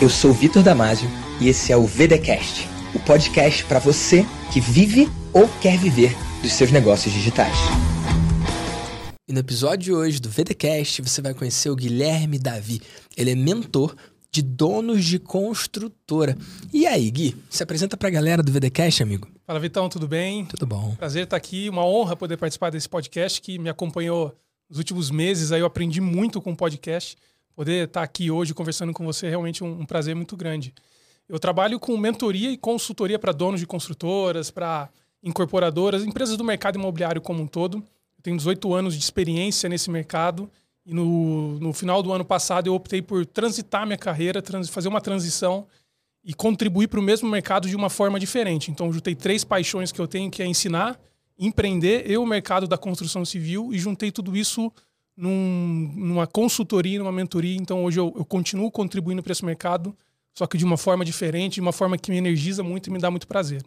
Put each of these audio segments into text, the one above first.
Eu sou Vitor Damasio e esse é o VDcast, o podcast para você que vive ou quer viver dos seus negócios digitais. E no episódio de hoje do VDcast você vai conhecer o Guilherme Davi. Ele é mentor de donos de construtora. E aí, Gui, se apresenta para a galera do VDcast, amigo? Fala, Vitão, tudo bem? Tudo bom. Prazer estar aqui, uma honra poder participar desse podcast que me acompanhou nos últimos meses. Aí eu aprendi muito com o podcast. Poder estar aqui hoje conversando com você é realmente um, um prazer muito grande. Eu trabalho com mentoria e consultoria para donos de construtoras, para incorporadoras, empresas do mercado imobiliário como um todo. Eu tenho 18 anos de experiência nesse mercado e no, no final do ano passado eu optei por transitar minha carreira, trans, fazer uma transição e contribuir para o mesmo mercado de uma forma diferente. Então, juntei três paixões que eu tenho, que é ensinar, empreender e o mercado da construção civil, e juntei tudo isso num, numa consultoria, numa mentoria. Então hoje eu, eu continuo contribuindo para esse mercado, só que de uma forma diferente, de uma forma que me energiza muito e me dá muito prazer.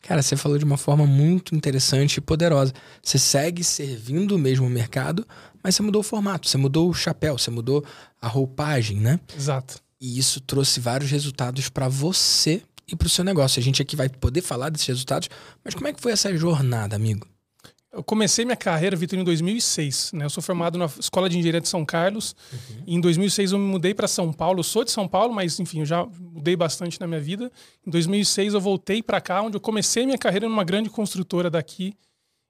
Cara, você falou de uma forma muito interessante e poderosa. Você segue servindo o mesmo mercado, mas você mudou o formato, você mudou o chapéu, você mudou a roupagem, né? Exato. E isso trouxe vários resultados para você e para o seu negócio. A gente aqui vai poder falar desses resultados, mas como é que foi essa jornada, amigo? Eu comecei minha carreira, Vitor, em 2006. Né? Eu sou formado na Escola de Engenharia de São Carlos. Uhum. Em 2006 eu me mudei para São Paulo. Eu sou de São Paulo, mas enfim, eu já mudei bastante na minha vida. Em 2006 eu voltei para cá, onde eu comecei minha carreira numa grande construtora daqui.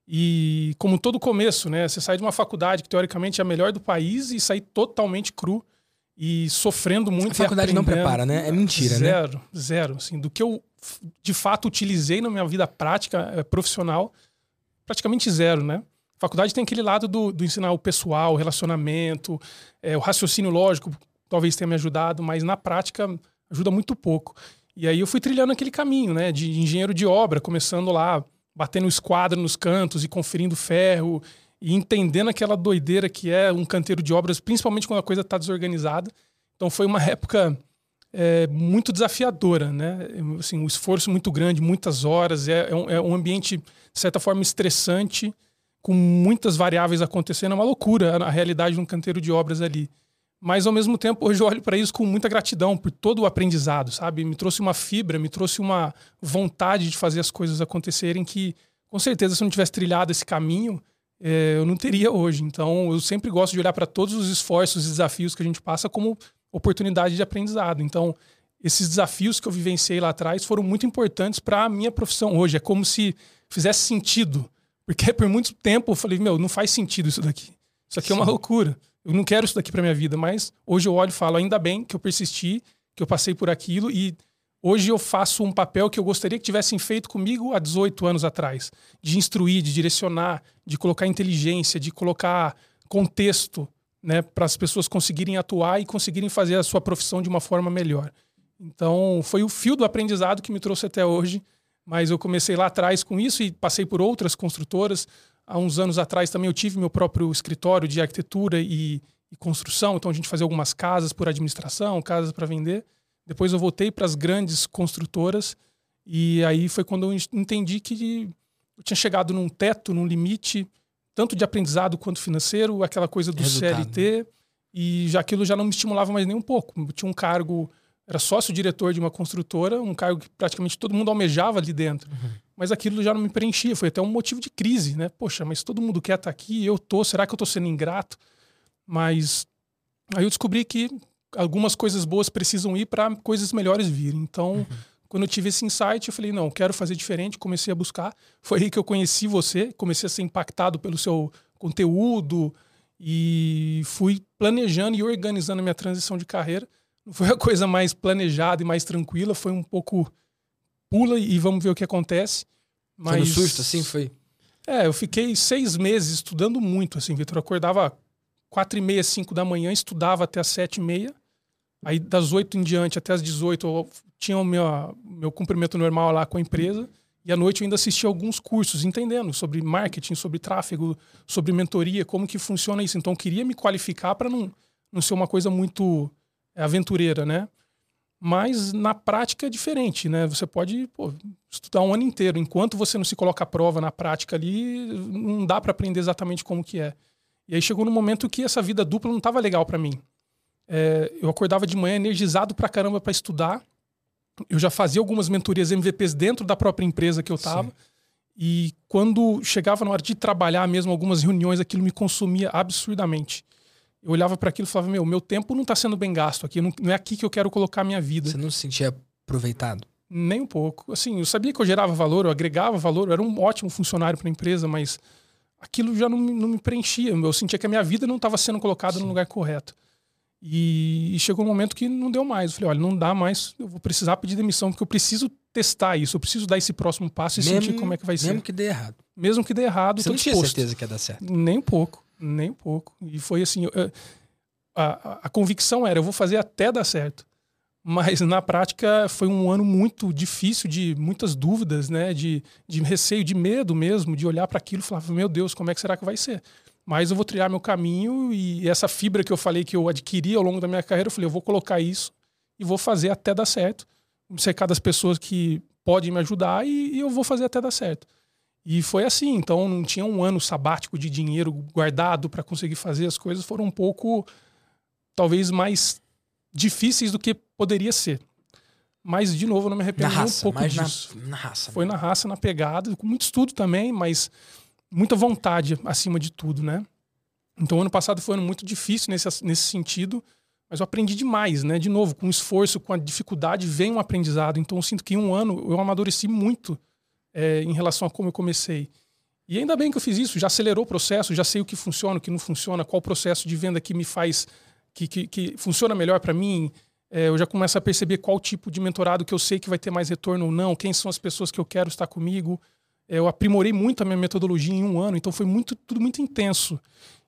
E como todo começo, né? Você sai de uma faculdade que teoricamente é a melhor do país e sai totalmente cru e sofrendo muito. A faculdade não prepara, né? É mentira, zero, né? Zero, zero. Assim, do que eu de fato utilizei na minha vida prática eh, profissional praticamente zero, né? A faculdade tem aquele lado do, do ensinar o pessoal, o relacionamento, é, o raciocínio lógico, talvez tenha me ajudado, mas na prática ajuda muito pouco. E aí eu fui trilhando aquele caminho, né, de engenheiro de obra, começando lá, batendo esquadra nos cantos e conferindo ferro e entendendo aquela doideira que é um canteiro de obras, principalmente quando a coisa está desorganizada. Então foi uma época é, muito desafiadora, né? Assim, um esforço muito grande, muitas horas, é, é, um, é um ambiente, de certa forma, estressante, com muitas variáveis acontecendo, é uma loucura a, a realidade de um canteiro de obras ali. Mas, ao mesmo tempo, hoje eu olho para isso com muita gratidão por todo o aprendizado, sabe? Me trouxe uma fibra, me trouxe uma vontade de fazer as coisas acontecerem que, com certeza, se eu não tivesse trilhado esse caminho, é, eu não teria hoje. Então, eu sempre gosto de olhar para todos os esforços e desafios que a gente passa como oportunidade de aprendizado. Então, esses desafios que eu vivenciei lá atrás foram muito importantes para a minha profissão hoje. É como se fizesse sentido. Porque por muito tempo eu falei, meu, não faz sentido isso daqui. Isso aqui Sim. é uma loucura. Eu não quero isso daqui para minha vida. Mas hoje eu olho e falo, ainda bem que eu persisti, que eu passei por aquilo e hoje eu faço um papel que eu gostaria que tivessem feito comigo há 18 anos atrás. De instruir, de direcionar, de colocar inteligência, de colocar contexto né, para as pessoas conseguirem atuar e conseguirem fazer a sua profissão de uma forma melhor. Então, foi o fio do aprendizado que me trouxe até hoje, mas eu comecei lá atrás com isso e passei por outras construtoras. Há uns anos atrás também eu tive meu próprio escritório de arquitetura e, e construção, então a gente fazia algumas casas por administração, casas para vender. Depois eu voltei para as grandes construtoras e aí foi quando eu entendi que eu tinha chegado num teto, num limite, tanto de aprendizado quanto financeiro, aquela coisa do Resultado. CLT, né? e já aquilo já não me estimulava mais nem um pouco. Eu tinha um cargo, era sócio-diretor de uma construtora, um cargo que praticamente todo mundo almejava ali dentro. Uhum. Mas aquilo já não me preenchia, foi até um motivo de crise, né? Poxa, mas todo mundo quer estar aqui, eu tô, será que eu tô sendo ingrato? Mas aí eu descobri que algumas coisas boas precisam ir para coisas melhores virem. Então, uhum quando eu tive esse insight, eu falei, não, quero fazer diferente, comecei a buscar. Foi aí que eu conheci você, comecei a ser impactado pelo seu conteúdo e fui planejando e organizando a minha transição de carreira. Não foi a coisa mais planejada e mais tranquila, foi um pouco pula e vamos ver o que acontece. Mas... Foi no susto, assim, foi? É, eu fiquei seis meses estudando muito, assim, Vitor. Eu acordava quatro e meia, cinco da manhã, estudava até as sete e meia. Aí das oito em diante até as dezoito eu tinha o meu, meu cumprimento normal lá com a empresa. E à noite eu ainda assistia alguns cursos, entendendo sobre marketing, sobre tráfego, sobre mentoria, como que funciona isso. Então eu queria me qualificar para não, não ser uma coisa muito é, aventureira, né? Mas na prática é diferente, né? Você pode pô, estudar um ano inteiro. Enquanto você não se coloca à prova na prática ali, não dá para aprender exatamente como que é. E aí chegou no momento que essa vida dupla não estava legal para mim. É, eu acordava de manhã energizado pra caramba para estudar. Eu já fazia algumas mentorias MVPs dentro da própria empresa que eu estava. E quando chegava na hora de trabalhar mesmo, algumas reuniões, aquilo me consumia absurdamente. Eu olhava para aquilo e falava: Meu, meu tempo não está sendo bem gasto aqui, não, não é aqui que eu quero colocar a minha vida. Você não se sentia aproveitado? Nem um pouco. Assim, eu sabia que eu gerava valor, eu agregava valor, eu era um ótimo funcionário para a empresa, mas aquilo já não, não, me preenchia. Eu sentia que a minha vida não estava sendo colocada Sim. no lugar correto. E, chegou um momento que não deu mais. Eu falei, olha, não dá mais, eu vou precisar pedir demissão, porque eu preciso testar isso, eu preciso dar esse próximo passo e mesmo, sentir como é que vai mesmo ser. Mesmo que dê errado. Mesmo que dê errado, Você não tinha certeza que ia dar certo? Nem um pouco, nem um pouco. E foi assim, eu, a, a, a convicção era, eu vou fazer até dar certo. Mas na prática foi um ano muito difícil, de muitas dúvidas, né? De, de receio, de medo mesmo, de olhar para aquilo e falar: meu Deus, como é que será que vai ser? Mas eu vou trilhar meu caminho e essa fibra que eu falei que eu adquiri ao longo da minha carreira, eu falei, eu vou colocar isso e vou fazer até dar certo. Cercar das pessoas que podem me ajudar e, e eu vou fazer até dar certo. E foi assim, então não tinha um ano sabático de dinheiro guardado para conseguir fazer as coisas, foram um pouco, talvez mais difíceis do que poderia ser. Mas, de novo, eu não me arrependo raça, um pouco disso. Na, na raça. Foi na raça, na pegada, com muito estudo também, mas muita vontade acima de tudo, né? Então, ano passado foi um ano muito difícil nesse, nesse sentido, mas eu aprendi demais, né? De novo, com esforço, com a dificuldade, vem um aprendizado. Então, eu sinto que em um ano eu amadureci muito é, em relação a como eu comecei. E ainda bem que eu fiz isso, já acelerou o processo, já sei o que funciona, o que não funciona, qual processo de venda que me faz, que, que, que funciona melhor para mim. É, eu já começo a perceber qual tipo de mentorado que eu sei que vai ter mais retorno ou não, quem são as pessoas que eu quero estar comigo eu aprimorei muito a minha metodologia em um ano, então foi muito, tudo muito intenso.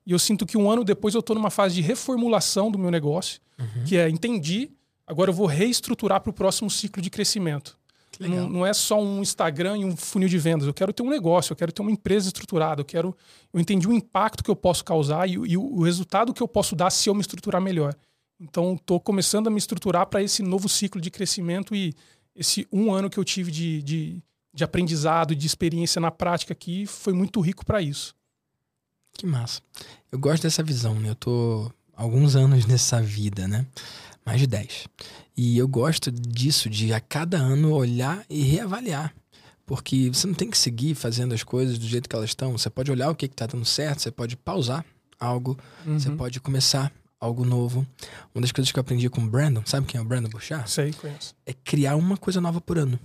E eu sinto que um ano depois eu estou numa fase de reformulação do meu negócio, uhum. que é entendi, agora eu vou reestruturar para o próximo ciclo de crescimento. Não, não, é só um Instagram e um funil de vendas. Eu quero ter um negócio, eu quero ter uma empresa estruturada, eu quero. Eu entendi o impacto que eu posso causar e, e o, o resultado que eu posso dar se eu me estruturar melhor. Então, estou começando a me estruturar para esse novo ciclo de crescimento e esse um ano que eu tive de, de de aprendizado, de experiência na prática aqui, foi muito rico para isso. Que massa. Eu gosto dessa visão, né? Eu tô alguns anos nessa vida, né? Mais de 10. E eu gosto disso, de a cada ano olhar e reavaliar. Porque você não tem que seguir fazendo as coisas do jeito que elas estão. Você pode olhar o que está dando certo, você pode pausar algo, uhum. você pode começar algo novo. Uma das coisas que eu aprendi com o Brandon, sabe quem é o Brandon Bouchard? Sei, conheço. É criar uma coisa nova por ano.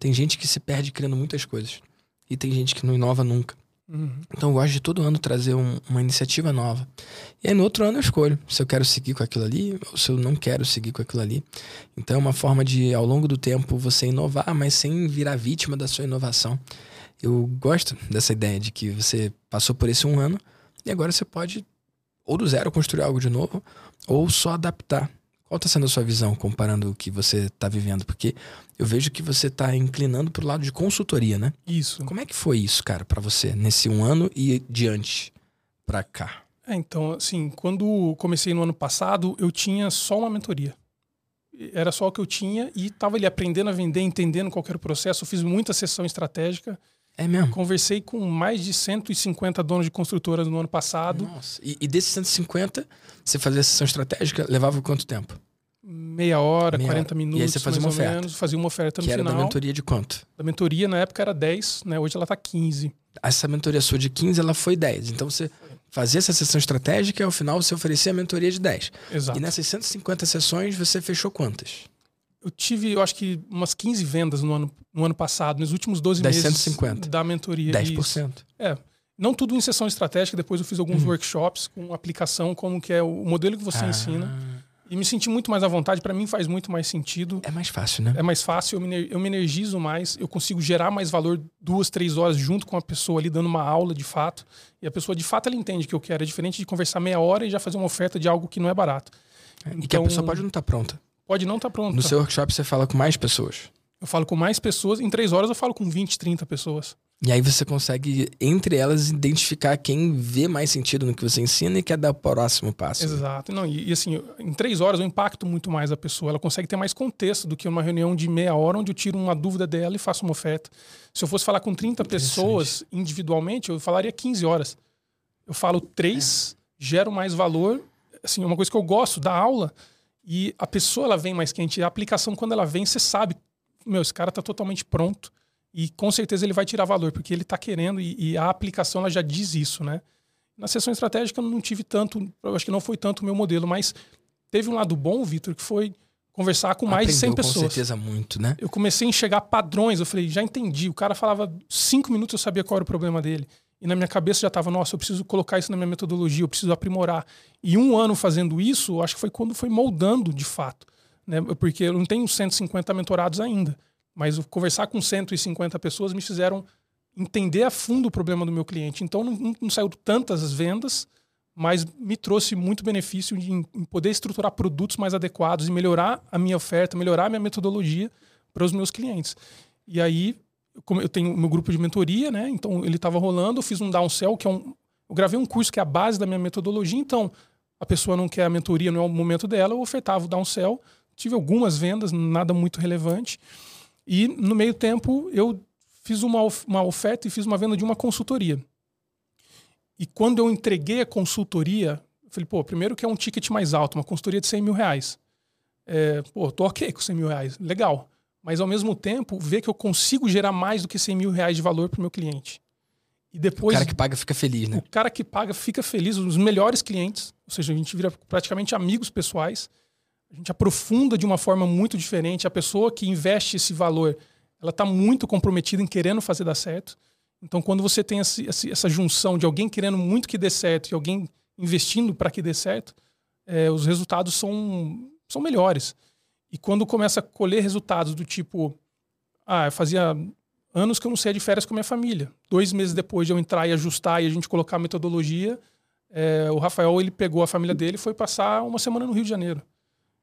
Tem gente que se perde criando muitas coisas. E tem gente que não inova nunca. Uhum. Então eu gosto de todo ano trazer um, uma iniciativa nova. E aí no outro ano eu escolho se eu quero seguir com aquilo ali ou se eu não quero seguir com aquilo ali. Então é uma forma de, ao longo do tempo, você inovar, mas sem virar vítima da sua inovação. Eu gosto dessa ideia de que você passou por esse um ano e agora você pode ou do zero construir algo de novo ou só adaptar qual está sendo a sua visão comparando o que você está vivendo? Porque eu vejo que você está inclinando para o lado de consultoria, né? Isso. Como é que foi isso, cara, para você nesse um ano e diante para cá? É, então, assim, quando comecei no ano passado, eu tinha só uma mentoria. Era só o que eu tinha e estava ali aprendendo a vender, entendendo qual era o processo. Eu fiz muita sessão estratégica. É mesmo? Conversei com mais de 150 donos de construtoras no ano passado. Nossa, e, e desses 150, você fazia sessão estratégica, levava quanto tempo? Meia hora, Meia 40 hora. minutos. E aí você fazia uma oferta. Menos, fazia uma oferta no que final. era da mentoria de quanto? Da mentoria na época era 10, né? Hoje ela tá 15. Essa mentoria sua de 15, ela foi 10. Então você fazia essa sessão estratégica e ao final você oferecia a mentoria de 10. Exato. E nessas 150 sessões você fechou quantas? Eu tive, eu acho que umas 15 vendas no ano, no ano passado, nos últimos 12 meses 150. da mentoria. 10%. Isso. É. Não tudo em sessão estratégica, depois eu fiz alguns uhum. workshops com aplicação, como que é o modelo que você ah. ensina. E me senti muito mais à vontade, para mim faz muito mais sentido. É mais fácil, né? É mais fácil, eu me, eu me energizo mais, eu consigo gerar mais valor duas, três horas junto com a pessoa ali, dando uma aula de fato. E a pessoa de fato ela entende que eu quero. É diferente de conversar meia hora e já fazer uma oferta de algo que não é barato. É, então, e que a pessoa pode não estar tá pronta. Pode não estar tá pronto. No seu workshop você fala com mais pessoas? Eu falo com mais pessoas. Em três horas eu falo com 20, 30 pessoas. E aí você consegue, entre elas, identificar quem vê mais sentido no que você ensina e quer dar o próximo passo. Exato. Não, e, e, assim, em três horas eu impacto muito mais a pessoa. Ela consegue ter mais contexto do que uma reunião de meia hora onde eu tiro uma dúvida dela e faço uma oferta. Se eu fosse falar com 30 pessoas individualmente, eu falaria 15 horas. Eu falo três, é. gero mais valor assim, uma coisa que eu gosto da aula e a pessoa ela vem mais quente. A aplicação, quando ela vem, você sabe, meu, esse cara está totalmente pronto e com certeza ele vai tirar valor, porque ele está querendo e, e, a aplicação ela já diz isso, né? Na sessão estratégica eu não tive tanto, eu acho que não foi tanto o meu modelo, mas teve um lado bom, Vitor, que foi conversar com mais Aprendeu, de 100 pessoas. Com certeza muito, né? Eu comecei a enxergar padrões, eu falei, já entendi. O cara falava cinco minutos, eu sabia qual era o problema dele. E na minha cabeça já estava, nossa, eu preciso colocar isso na minha metodologia, eu preciso aprimorar. E um ano fazendo isso, acho que foi quando foi moldando de fato. Né? Porque eu não tenho 150 mentorados ainda. Mas conversar com 150 pessoas me fizeram entender a fundo o problema do meu cliente. Então não, não, saiu tantas vendas, mas me trouxe muito benefício em, em poder estruturar produtos mais adequados e melhorar a minha oferta, melhorar a minha metodologia para os meus clientes. E aí eu tenho meu grupo de mentoria, né? Então ele estava rolando, eu fiz um downsell, que é um. Eu gravei um curso que é a base da minha metodologia, então a pessoa não quer a mentoria, não é o momento dela, eu ofertava o downsell. Tive algumas vendas, nada muito relevante. E no meio tempo eu fiz uma, uma oferta e fiz uma venda de uma consultoria. E quando eu entreguei a consultoria, eu falei, pô, primeiro que é um ticket mais alto, uma consultoria de 100 mil reais. É, pô, tô ok com 100 mil reais, legal mas ao mesmo tempo ver que eu consigo gerar mais do que 100 mil reais de valor para o meu cliente. E depois. O cara que paga fica feliz, né? O cara que paga fica feliz, os melhores clientes, ou seja, a gente vira praticamente amigos pessoais, a gente aprofunda de uma forma muito diferente. A pessoa que investe esse valor, ela está muito comprometida em querendo fazer dar certo. Então, quando você tem essa junção de alguém querendo muito que dê certo e alguém investindo para que dê certo, é, os resultados são, são melhores. E quando começa a colher resultados do tipo, ah, eu fazia anos que eu não saía de férias com a minha família. Dois meses depois de eu entrar e ajustar e a gente colocar a metodologia, é, o Rafael ele pegou a família dele e foi passar uma semana no Rio de Janeiro.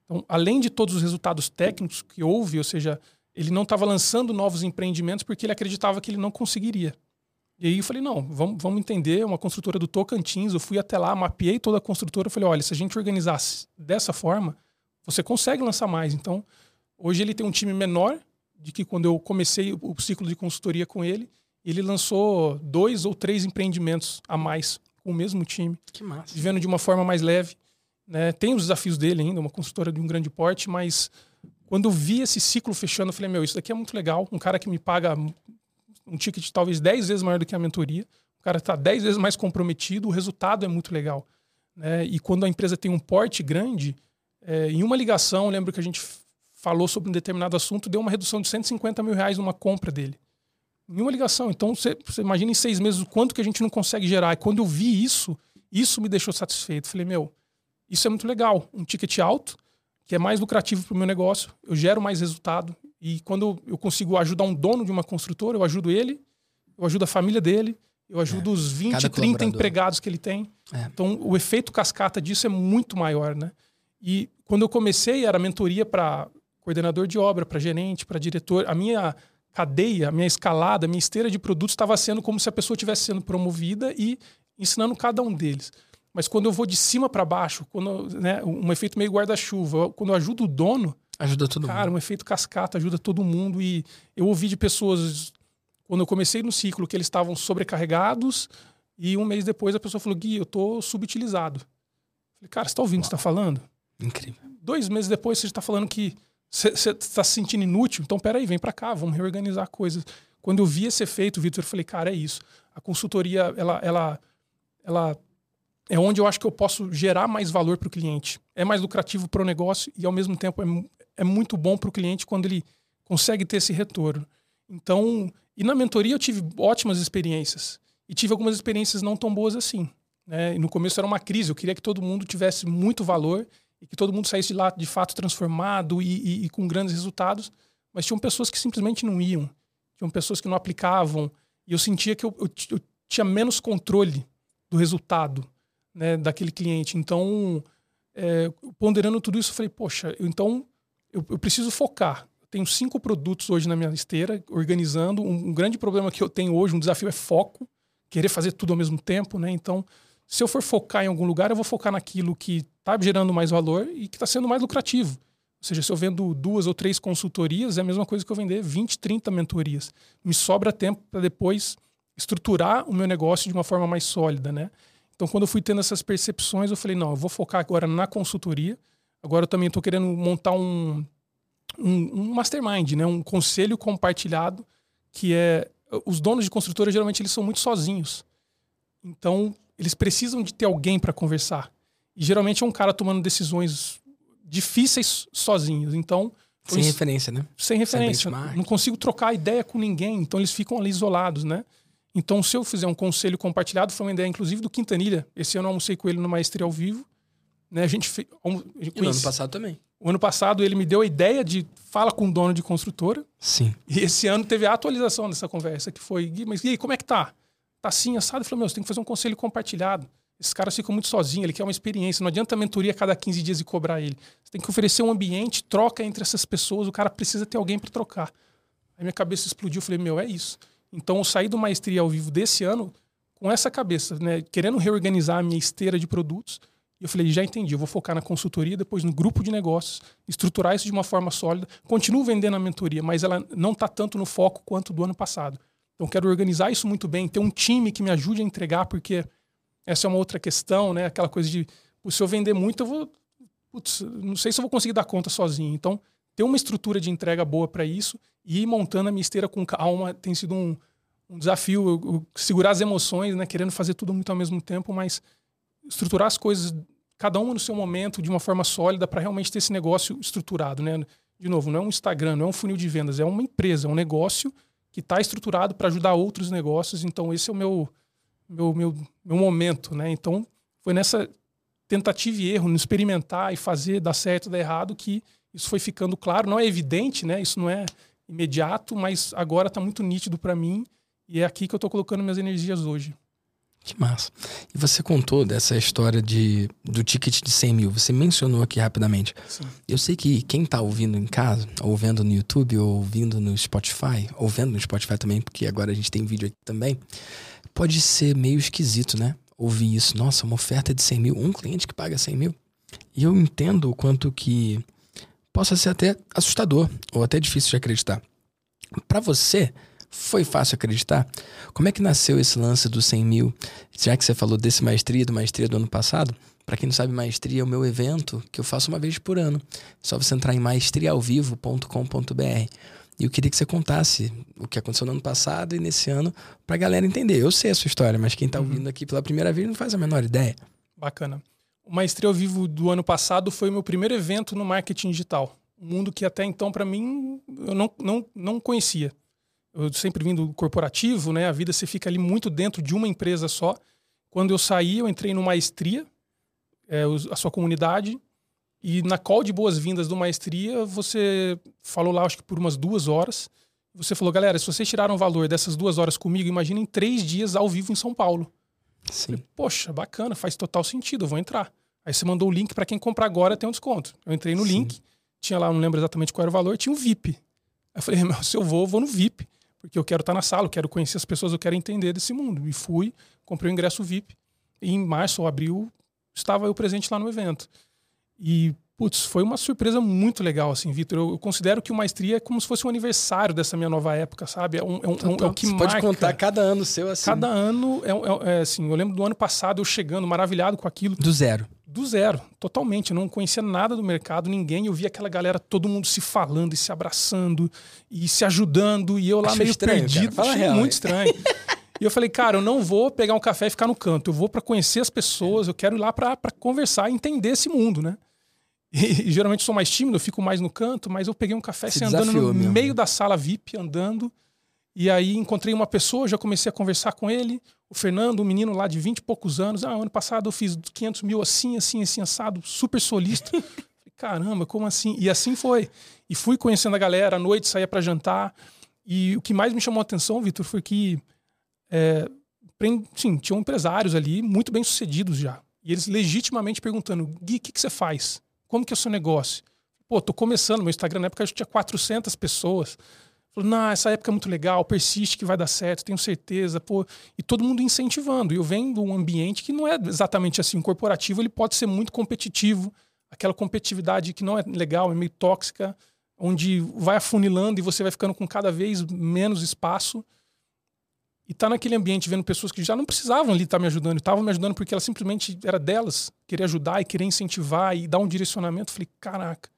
Então, além de todos os resultados técnicos que houve, ou seja, ele não estava lançando novos empreendimentos porque ele acreditava que ele não conseguiria. E aí eu falei, não, vamos, vamos entender, uma construtora do Tocantins, eu fui até lá, mapeei toda a construtora, falei, olha, se a gente organizasse dessa forma, você consegue lançar mais. Então, hoje ele tem um time menor de que quando eu comecei o ciclo de consultoria com ele, ele lançou dois ou três empreendimentos a mais com o mesmo time. Que massa. Vivendo de uma forma mais leve. Né? Tem os desafios dele ainda, uma consultora de um grande porte, mas quando eu vi esse ciclo fechando, eu falei, meu, isso daqui é muito legal. Um cara que me paga um ticket talvez 10 vezes maior do que a mentoria. O cara está 10 vezes mais comprometido, o resultado é muito legal. Né? E quando a empresa tem um porte grande, é, em uma ligação, lembro que a gente falou sobre um determinado assunto, deu uma redução de 150 mil reais numa compra dele. Em uma ligação. Então, você, você imagina em seis meses o quanto que a gente não consegue gerar. E quando eu vi isso, isso me deixou satisfeito. Falei, meu, isso é muito legal. Um ticket alto, que é mais lucrativo para o meu negócio, eu gero mais resultado. E quando eu consigo ajudar um dono de uma construtora, eu ajudo ele, eu ajudo a família dele, eu ajudo é, os 20, 30 empregados que ele tem. É. Então, o efeito cascata disso é muito maior, né? E quando eu comecei, era mentoria para coordenador de obra, para gerente, para diretor. A minha cadeia, a minha escalada, a minha esteira de produtos estava sendo como se a pessoa estivesse sendo promovida e ensinando cada um deles. Mas quando eu vou de cima para baixo, quando né, um efeito meio guarda-chuva, quando eu ajudo o dono, ajuda todo cara, mundo. um efeito cascata ajuda todo mundo e eu ouvi de pessoas quando eu comecei no ciclo que eles estavam sobrecarregados e um mês depois a pessoa falou: "Gui, eu tô subutilizado". Falei: "Cara, você tá ouvindo o que você tá falando?" Incrível. Dois meses depois você está falando que você está se sentindo inútil, então peraí, vem para cá, vamos reorganizar coisas. Quando eu vi esse efeito, Vitor, eu falei, cara, é isso. A consultoria, ela, ela, ela é onde eu acho que eu posso gerar mais valor para o cliente. É mais lucrativo para o negócio e, ao mesmo tempo, é, é muito bom para o cliente quando ele consegue ter esse retorno. Então, e na mentoria eu tive ótimas experiências. E tive algumas experiências não tão boas assim. Né? E no começo era uma crise, eu queria que todo mundo tivesse muito valor e que todo mundo saísse de lá de fato transformado e, e, e com grandes resultados, mas tinham pessoas que simplesmente não iam, tinham pessoas que não aplicavam, e eu sentia que eu, eu, eu tinha menos controle do resultado né, daquele cliente. Então, é, ponderando tudo isso, eu falei, poxa, eu, então eu, eu, preciso focar. Eu tenho cinco produtos hoje na minha esteira, organizando. Um, um, grande problema que eu tenho hoje, um desafio é foco, querer fazer tudo ao mesmo tempo, né? Então, se eu for focar em algum lugar, eu vou focar naquilo que está gerando mais valor e que está sendo mais lucrativo. Ou seja, se eu vendo duas ou três consultorias, é a mesma coisa que eu vender 20, 30 mentorias. Me sobra tempo para depois estruturar o meu negócio de uma forma mais sólida, né? Então, quando eu fui tendo essas percepções, eu falei, não, eu vou focar agora na consultoria. Agora eu também estou querendo montar um, um, um, mastermind, né? um conselho compartilhado, que é... Os donos de construtora, geralmente, eles são muito sozinhos. Então, eles precisam de ter alguém para conversar. E, geralmente, é um cara tomando decisões difíceis sozinhos. Então... Sem referência, né? Sem referência. Sem não consigo trocar ideia com ninguém, então eles ficam ali isolados, né? Então, se eu fizer um conselho compartilhado, foi uma ideia, inclusive, do Quintanilha. Esse ano eu almocei com ele no Maestria ao vivo. Né? A gente fez. No ano passado também. O ano passado ele me deu a ideia de fala com o dono de construtora. Sim. E esse ano teve a atualização dessa conversa, que foi, mas e aí, como é que tá? Tá assim, assado? Eu falei, meu, você tem que fazer um conselho compartilhado. Esses caras ficam muito sozinhos, ele quer uma experiência. Não adianta a mentoria a cada 15 dias e cobrar ele. Você tem que oferecer um ambiente, troca entre essas pessoas, o cara precisa ter alguém para trocar. Aí minha cabeça explodiu, eu falei, meu, é isso. Então eu saí do Maestria ao vivo desse ano com essa cabeça, né, querendo reorganizar a minha esteira de produtos. E eu falei, já entendi, eu vou focar na consultoria, depois no grupo de negócios, estruturar isso de uma forma sólida. Continuo vendendo a mentoria, mas ela não está tanto no foco quanto do ano passado. Então quero organizar isso muito bem, ter um time que me ajude a entregar, porque essa é uma outra questão, né? Aquela coisa de, se eu vender muito, eu vou. Putz, não sei se eu vou conseguir dar conta sozinho. Então, ter uma estrutura de entrega boa para isso e ir montando a minha esteira com calma tem sido um, um desafio. Eu, eu, segurar as emoções, né? Querendo fazer tudo muito ao mesmo tempo, mas estruturar as coisas, cada uma no seu momento, de uma forma sólida, para realmente ter esse negócio estruturado, né? De novo, não é um Instagram, não é um funil de vendas, é uma empresa, é um negócio que está estruturado para ajudar outros negócios. Então, esse é o meu, meu, meu, meu momento, né? Então, foi nessa tentativa e erro, no experimentar e fazer dar certo, dar errado, que isso foi ficando claro. Não é evidente, né? Isso não é imediato, mas agora está muito nítido para mim e é aqui que eu estou colocando minhas energias hoje. Que massa. E você contou dessa história de, do ticket de 100 mil. Você mencionou aqui rapidamente. Sim. Eu sei que quem está ouvindo em casa, ou vendo no YouTube, ou ouvindo no Spotify, ou vendo no Spotify também, porque agora a gente tem vídeo aqui também, pode ser meio esquisito, né? Ouvir isso. Nossa, uma oferta de 100 mil, um cliente que paga 100 mil. E eu entendo o quanto que possa ser até assustador ou até difícil de acreditar. Para você, foi fácil acreditar? Como é que nasceu esse lance dos 100 mil? Já que você falou desse maestria, do maestria do ano passado, para quem não sabe, maestria é o meu evento que eu faço uma vez por ano. É só você entrar em maestriaalvivo.com.br. E eu queria que você contasse o que aconteceu no ano passado e nesse ano para a galera entender. Eu sei a sua história, mas quem está uhum. ouvindo aqui pela primeira vez não faz a menor ideia. Bacana. O Maestria ao Vivo do ano passado foi o meu primeiro evento no marketing digital. Um mundo que até então, para mim, eu não, não, não conhecia. Eu sempre vim do corporativo, né? A vida você fica ali muito dentro de uma empresa só. Quando eu saí, eu entrei no Maestria, é, a sua comunidade, e na call de boas-vindas do Maestria, você falou lá, acho que por umas duas horas. Você falou, galera, se vocês tiraram o valor dessas duas horas comigo, imaginem três dias ao vivo em São Paulo. Sim. Falei, Poxa, bacana, faz total sentido, eu vou entrar. Aí você mandou o link para quem comprar agora tem um desconto. Eu entrei no Sim. link, tinha lá, não lembro exatamente qual era o valor, tinha um VIP. Aí eu falei, se eu vou, eu vou no VIP, porque eu quero estar na sala, eu quero conhecer as pessoas, eu quero entender desse mundo. E fui, comprei o ingresso VIP. E em março ou abril estava eu presente lá no evento. E Putz, foi uma surpresa muito legal, assim, Vitor. Eu, eu, considero que o Maestria é como se fosse um aniversário dessa minha nova época, sabe? É, um, é, um, então, é o que você marca. pode contar cada ano seu assim. Cada ano, é, é, é, assim, eu lembro do ano passado eu chegando maravilhado com aquilo. Do zero. Do zero, totalmente. Eu não conhecia nada do mercado, ninguém. Eu via aquela galera, todo mundo se falando e se abraçando e se ajudando. E eu lá Achei meio estranho, perdido. Cara. Real, muito estranho. E eu falei, cara, eu não vou pegar um café e ficar no canto. Eu vou para conhecer as pessoas, eu quero ir lá para conversar e entender esse mundo, né? E, e, geralmente sou mais tímido, eu fico mais no canto, mas eu peguei um café Se andando no mesmo. meio da sala VIP, andando. E aí encontrei uma pessoa, já comecei a conversar com ele. O Fernando, um menino lá de 20 e poucos anos. Ah, ano passado eu fiz 500 mil assim, assim, assim, assado, super solista. Caramba, como assim? E assim foi. E fui conhecendo a galera, à noite saía para jantar. E o que mais me chamou a atenção, Vitor, foi que é, sim, tinham empresários ali muito bem sucedidos já. E eles legitimamente perguntando: Gui, o que, que você faz? Como que é o seu negócio? Pô, tô começando, meu Instagram na época eu tinha 400 pessoas. Falou, não, essa época é muito legal, persiste que vai dar certo, tenho certeza. Pô, e todo mundo incentivando. E eu venho de um ambiente que não é exatamente assim. Corporativo ele pode ser muito competitivo, aquela competitividade que não é legal, é meio tóxica, onde vai afunilando e você vai ficando com cada vez menos espaço. E tá naquele ambiente vendo pessoas que já não precisavam ali estar tá me ajudando, estavam me ajudando porque ela simplesmente era delas, querer ajudar e querer incentivar e dar um direcionamento. Falei, caraca,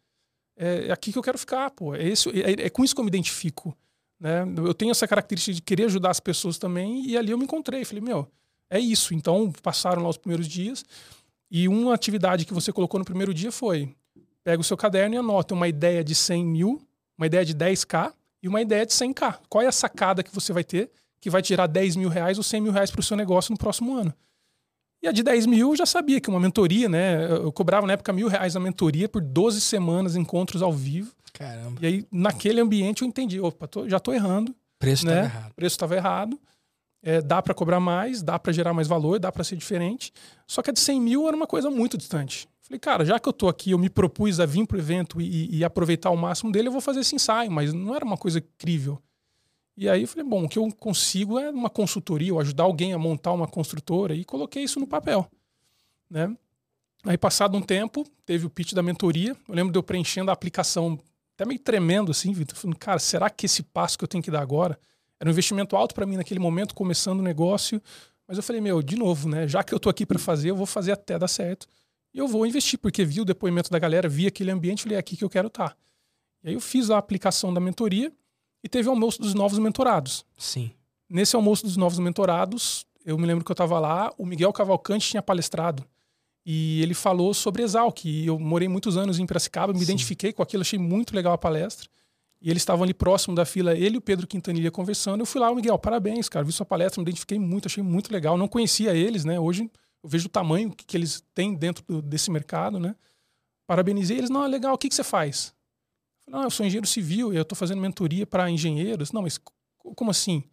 é, é aqui que eu quero ficar, pô. É, esse, é, é, com isso que eu me identifico. Né? Eu tenho essa característica de querer ajudar as pessoas também e ali eu me encontrei. Falei, meu, é isso. Então passaram lá os primeiros dias e uma atividade que você colocou no primeiro dia foi pega o seu caderno e anota uma ideia de 100 mil, uma ideia de 10k e uma ideia de 100k. Qual é a sacada que você vai ter que vai tirar 10 mil reais ou 100 mil reais para o seu negócio no próximo ano? E a de 10 mil eu já sabia que uma mentoria, né? Eu cobrava na época mil reais a mentoria por 12 semanas, encontros ao vivo. Caramba. E aí, naquele ambiente, eu entendi: opa, tô, já tô errando. Preço né? errado. Preço estava errado. É, dá para cobrar mais, dá para gerar mais valor, dá para ser diferente. Só que a de 100 mil era uma coisa muito distante. Falei, cara, já que eu tô aqui, eu me propus a vir pro evento e, e aproveitar o máximo dele, eu vou fazer esse ensaio, mas não era uma coisa incrível. E aí eu falei, bom, o que eu consigo é uma consultoria, ou ajudar alguém a montar uma construtora, e coloquei isso no papel. Né? Aí, passado um tempo, teve o pitch da mentoria. Eu lembro de eu preenchendo a aplicação, até meio tremendo assim, Vitor. Falando, cara, será que esse passo que eu tenho que dar agora era um investimento alto para mim naquele momento, começando o negócio? Mas eu falei, meu, de novo, né? Já que eu tô aqui para fazer, eu vou fazer até dar certo. E eu vou investir, porque vi o depoimento da galera, vi aquele ambiente, falei, é aqui que eu quero estar. Tá. E aí eu fiz a aplicação da mentoria e teve o almoço dos novos mentorados. Sim. Nesse almoço dos novos mentorados, eu me lembro que eu estava lá, o Miguel Cavalcante tinha palestrado. E ele falou sobre Exalc. E eu morei muitos anos em Piracicaba, me Sim. identifiquei com aquilo, achei muito legal a palestra. E eles estavam ali próximo da fila, ele e o Pedro Quintanilha conversando. Eu fui lá, o Miguel, parabéns, cara, vi sua palestra, me identifiquei muito, achei muito legal. Não conhecia eles, né? Hoje eu vejo o tamanho que, que eles têm dentro do, desse mercado, né? Parabenizei eles, não, é legal, o que, que você faz? Não, eu sou engenheiro civil e eu estou fazendo mentoria para engenheiros. Não, mas como assim?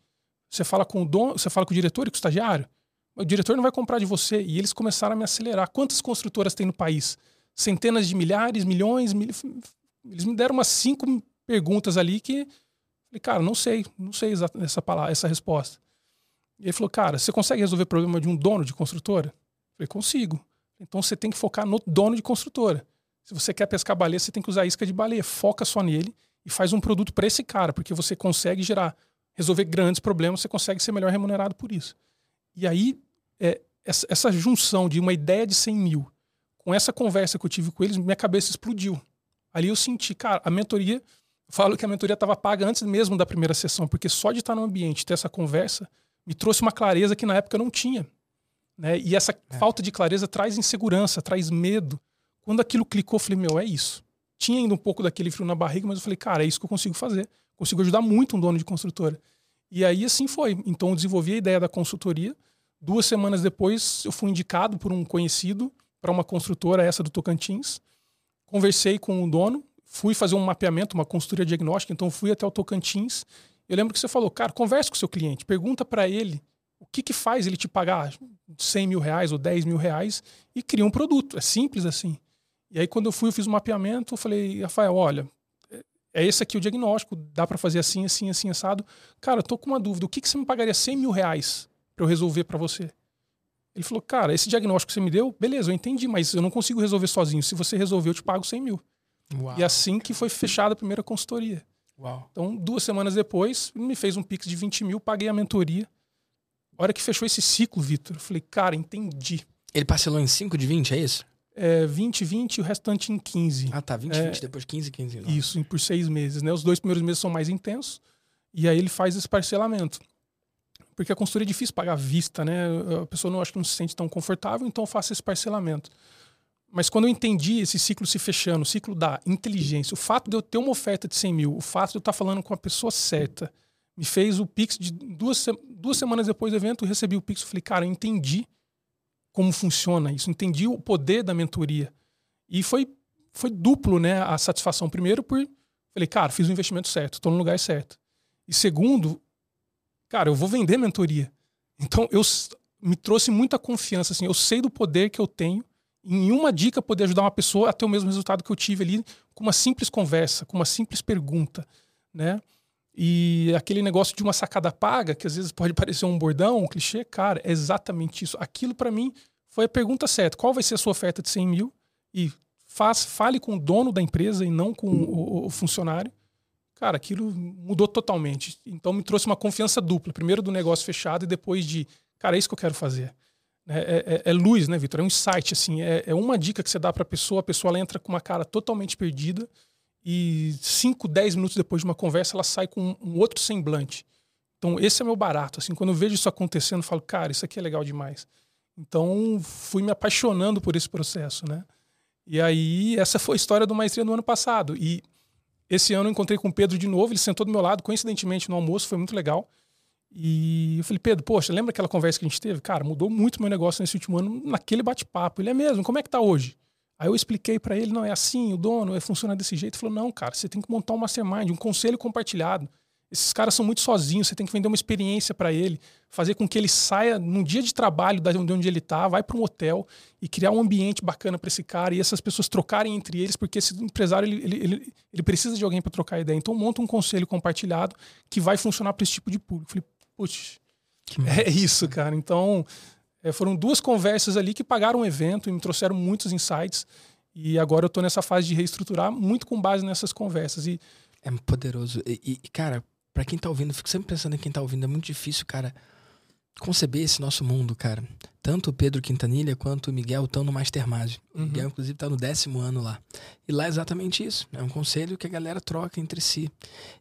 Você fala com o dono, você fala com o diretor e com o estagiário? O diretor não vai comprar de você. E eles começaram a me acelerar. Quantas construtoras tem no país? Centenas de milhares, milhões? Mil... Eles me deram umas cinco perguntas ali que. Falei, cara, não sei, não sei essa palavra, essa resposta. E ele falou, cara, você consegue resolver o problema de um dono de construtora? falei, consigo. Então você tem que focar no dono de construtora. Se você quer pescar baleia, você tem que usar isca de baleia. Foca só nele e faz um produto para esse cara, porque você consegue gerar, resolver grandes problemas, você consegue ser melhor remunerado por isso. E aí, é, essa, essa, junção de uma ideia de 100 mil com essa conversa que eu tive com eles, minha cabeça explodiu. Ali eu senti, cara, a mentoria, falo que a mentoria estava paga antes mesmo da primeira sessão, porque só de estar no ambiente, ter essa conversa, me trouxe uma clareza que na época eu não tinha. Né? E essa é. falta de clareza traz insegurança, traz medo. Quando aquilo clicou, eu falei, meu, é isso. Tinha ainda um pouco daquele frio na barriga, mas eu falei, cara, é isso que eu consigo fazer. Consigo ajudar muito um dono de construtora. E aí assim foi. Então eu desenvolvi a ideia da consultoria. Duas semanas depois, eu fui indicado por um conhecido para uma construtora, essa do Tocantins. Conversei com o dono, fui fazer um mapeamento, uma consultoria diagnóstica, então fui até o Tocantins. Eu lembro que você falou, cara, converse com o seu cliente, pergunta para ele o que, que faz ele te pagar 100 mil reais ou 10 mil reais e cria um produto. É simples assim. E aí, quando eu fui, eu fiz o um mapeamento, eu falei, Rafael, olha, é esse aqui o diagnóstico, dá para fazer assim, assim, assim, assado. Cara, eu tô com uma dúvida, o que, que você me pagaria 100 mil reais para eu resolver para você? Ele falou, cara, esse diagnóstico que você me deu, beleza, eu entendi, mas eu não consigo resolver sozinho. Se você resolver, eu te pago 100 mil. Uau. E assim que foi fechada a primeira consultoria. Uau. Então, duas semanas depois, ele me fez um pix de 20 mil, paguei a mentoria. A hora que fechou esse ciclo, Vitor, eu falei, cara, entendi. Ele parcelou em 5 de 20, é isso? É, 20, 20 e o restante em 15. Ah, tá. 20, é, 20, depois 15, 15. Não. Isso, por seis meses. Né? Os dois primeiros meses são mais intensos. E aí ele faz esse parcelamento. Porque a consultoria é difícil pagar à vista, né? A pessoa não acho que não se sente tão confortável, então eu faço esse parcelamento. Mas quando eu entendi esse ciclo se fechando, o ciclo da inteligência, o fato de eu ter uma oferta de 100 mil, o fato de eu estar falando com a pessoa certa, me fez o Pix de duas, duas semanas depois do evento, eu recebi o Pix, eu falei, cara, eu entendi como funciona isso, entendi o poder da mentoria. E foi, foi duplo né, a satisfação. Primeiro, por falei, cara, fiz o investimento certo, estou no lugar certo. E segundo, cara, eu vou vender mentoria. Então, eu me trouxe muita confiança. Assim, eu sei do poder que eu tenho em uma dica poder ajudar uma pessoa a ter o mesmo resultado que eu tive ali com uma simples conversa, com uma simples pergunta, né? E aquele negócio de uma sacada paga, que às vezes pode parecer um bordão, um clichê, cara, é exatamente isso. Aquilo para mim foi a pergunta certa. Qual vai ser a sua oferta de 100 mil? E faz, fale com o dono da empresa e não com o, o funcionário. cara, aquilo mudou totalmente. Então me trouxe uma confiança dupla. Primeiro do negócio fechado e depois de, cara, é isso que eu quero fazer. É, é, é, é luz, né, Vitor? É um insight, assim. É, é uma dica que você dá para a pessoa, a pessoa entra com uma cara totalmente perdida e 5, 10 minutos depois de uma conversa ela sai com um outro semblante. Então esse é meu barato. Assim, quando eu vejo isso acontecendo, eu falo, cara, isso aqui é legal demais. Então fui me apaixonando por esse processo, né? E aí essa foi a história do Maestria do ano passado. E esse ano eu encontrei com o Pedro de novo, ele sentou do meu lado, coincidentemente, no almoço, foi muito legal. E eu falei, Pedro, poxa, lembra aquela conversa que a gente teve? Cara, mudou muito meu negócio nesse último ano, naquele bate-papo. Ele é mesmo, como é que tá hoje? Aí eu expliquei para ele, não, é assim, o dono, é, funciona desse jeito. Ele falou, não, cara, você tem que montar um mastermind, um conselho compartilhado. Esses caras são muito sozinhos, você tem que vender uma experiência para ele, fazer com que ele saia num dia de trabalho de onde ele está, vai para um hotel e criar um ambiente bacana para esse cara e essas pessoas trocarem entre eles, porque esse empresário ele, ele, ele, ele precisa de alguém para trocar ideia. Então monta um conselho compartilhado que vai funcionar para esse tipo de público. Falei, putz, é isso, cara. Então é, foram duas conversas ali que pagaram o evento e me trouxeram muitos insights. E agora eu estou nessa fase de reestruturar muito com base nessas conversas. E é poderoso. E, e cara, para quem tá ouvindo, fico sempre pensando em quem tá ouvindo, é muito difícil, cara, conceber esse nosso mundo, cara. Tanto o Pedro Quintanilha quanto o Miguel estão no Mastermind. O uhum. Miguel, inclusive, tá no décimo ano lá. E lá é exatamente isso. É um conselho que a galera troca entre si.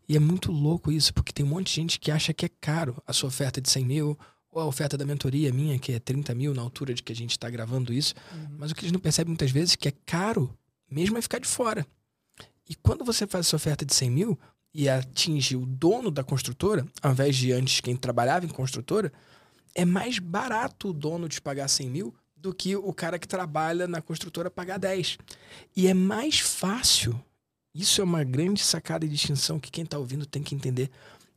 E é muito louco isso, porque tem um monte de gente que acha que é caro a sua oferta de 100 mil, ou a oferta da mentoria minha, que é 30 mil na altura de que a gente está gravando isso. Uhum. Mas o que eles não percebem muitas vezes é que é caro mesmo é ficar de fora. E quando você faz essa oferta de 100 mil, e atinge o dono da construtora, ao invés de antes quem trabalhava em construtora, é mais barato o dono te pagar 100 mil do que o cara que trabalha na construtora pagar 10. E é mais fácil, isso é uma grande sacada e distinção que quem está ouvindo tem que entender.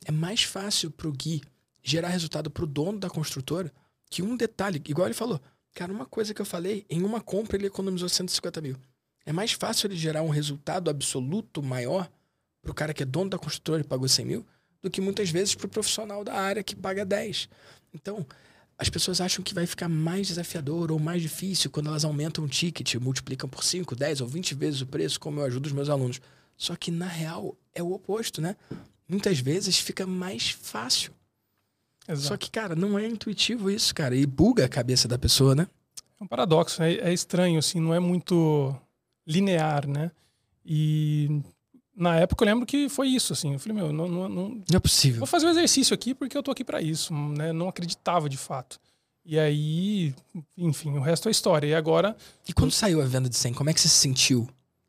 É mais fácil para o Gui gerar resultado para o dono da construtora que um detalhe, igual ele falou. Cara, uma coisa que eu falei, em uma compra ele economizou 150 mil. É mais fácil ele gerar um resultado absoluto maior para o cara que é dono da construtora e pagou 100 mil, do que muitas vezes para o profissional da área que paga 10. Então, as pessoas acham que vai ficar mais desafiador ou mais difícil quando elas aumentam o ticket, multiplicam por 5, 10 ou 20 vezes o preço, como eu ajudo os meus alunos. Só que, na real, é o oposto, né? Muitas vezes fica mais fácil. Exato. Só que, cara, não é intuitivo isso, cara. E buga a cabeça da pessoa, né? É um paradoxo, é, é estranho, assim, não é muito linear, né? E na época eu lembro que foi isso, assim. Eu falei, meu, não, não, não, não é possível. Vou fazer um exercício aqui porque eu tô aqui para isso, né? Não acreditava de fato. E aí, enfim, o resto é história. E agora. E quando saiu a venda de 100, como é que você se sentiu?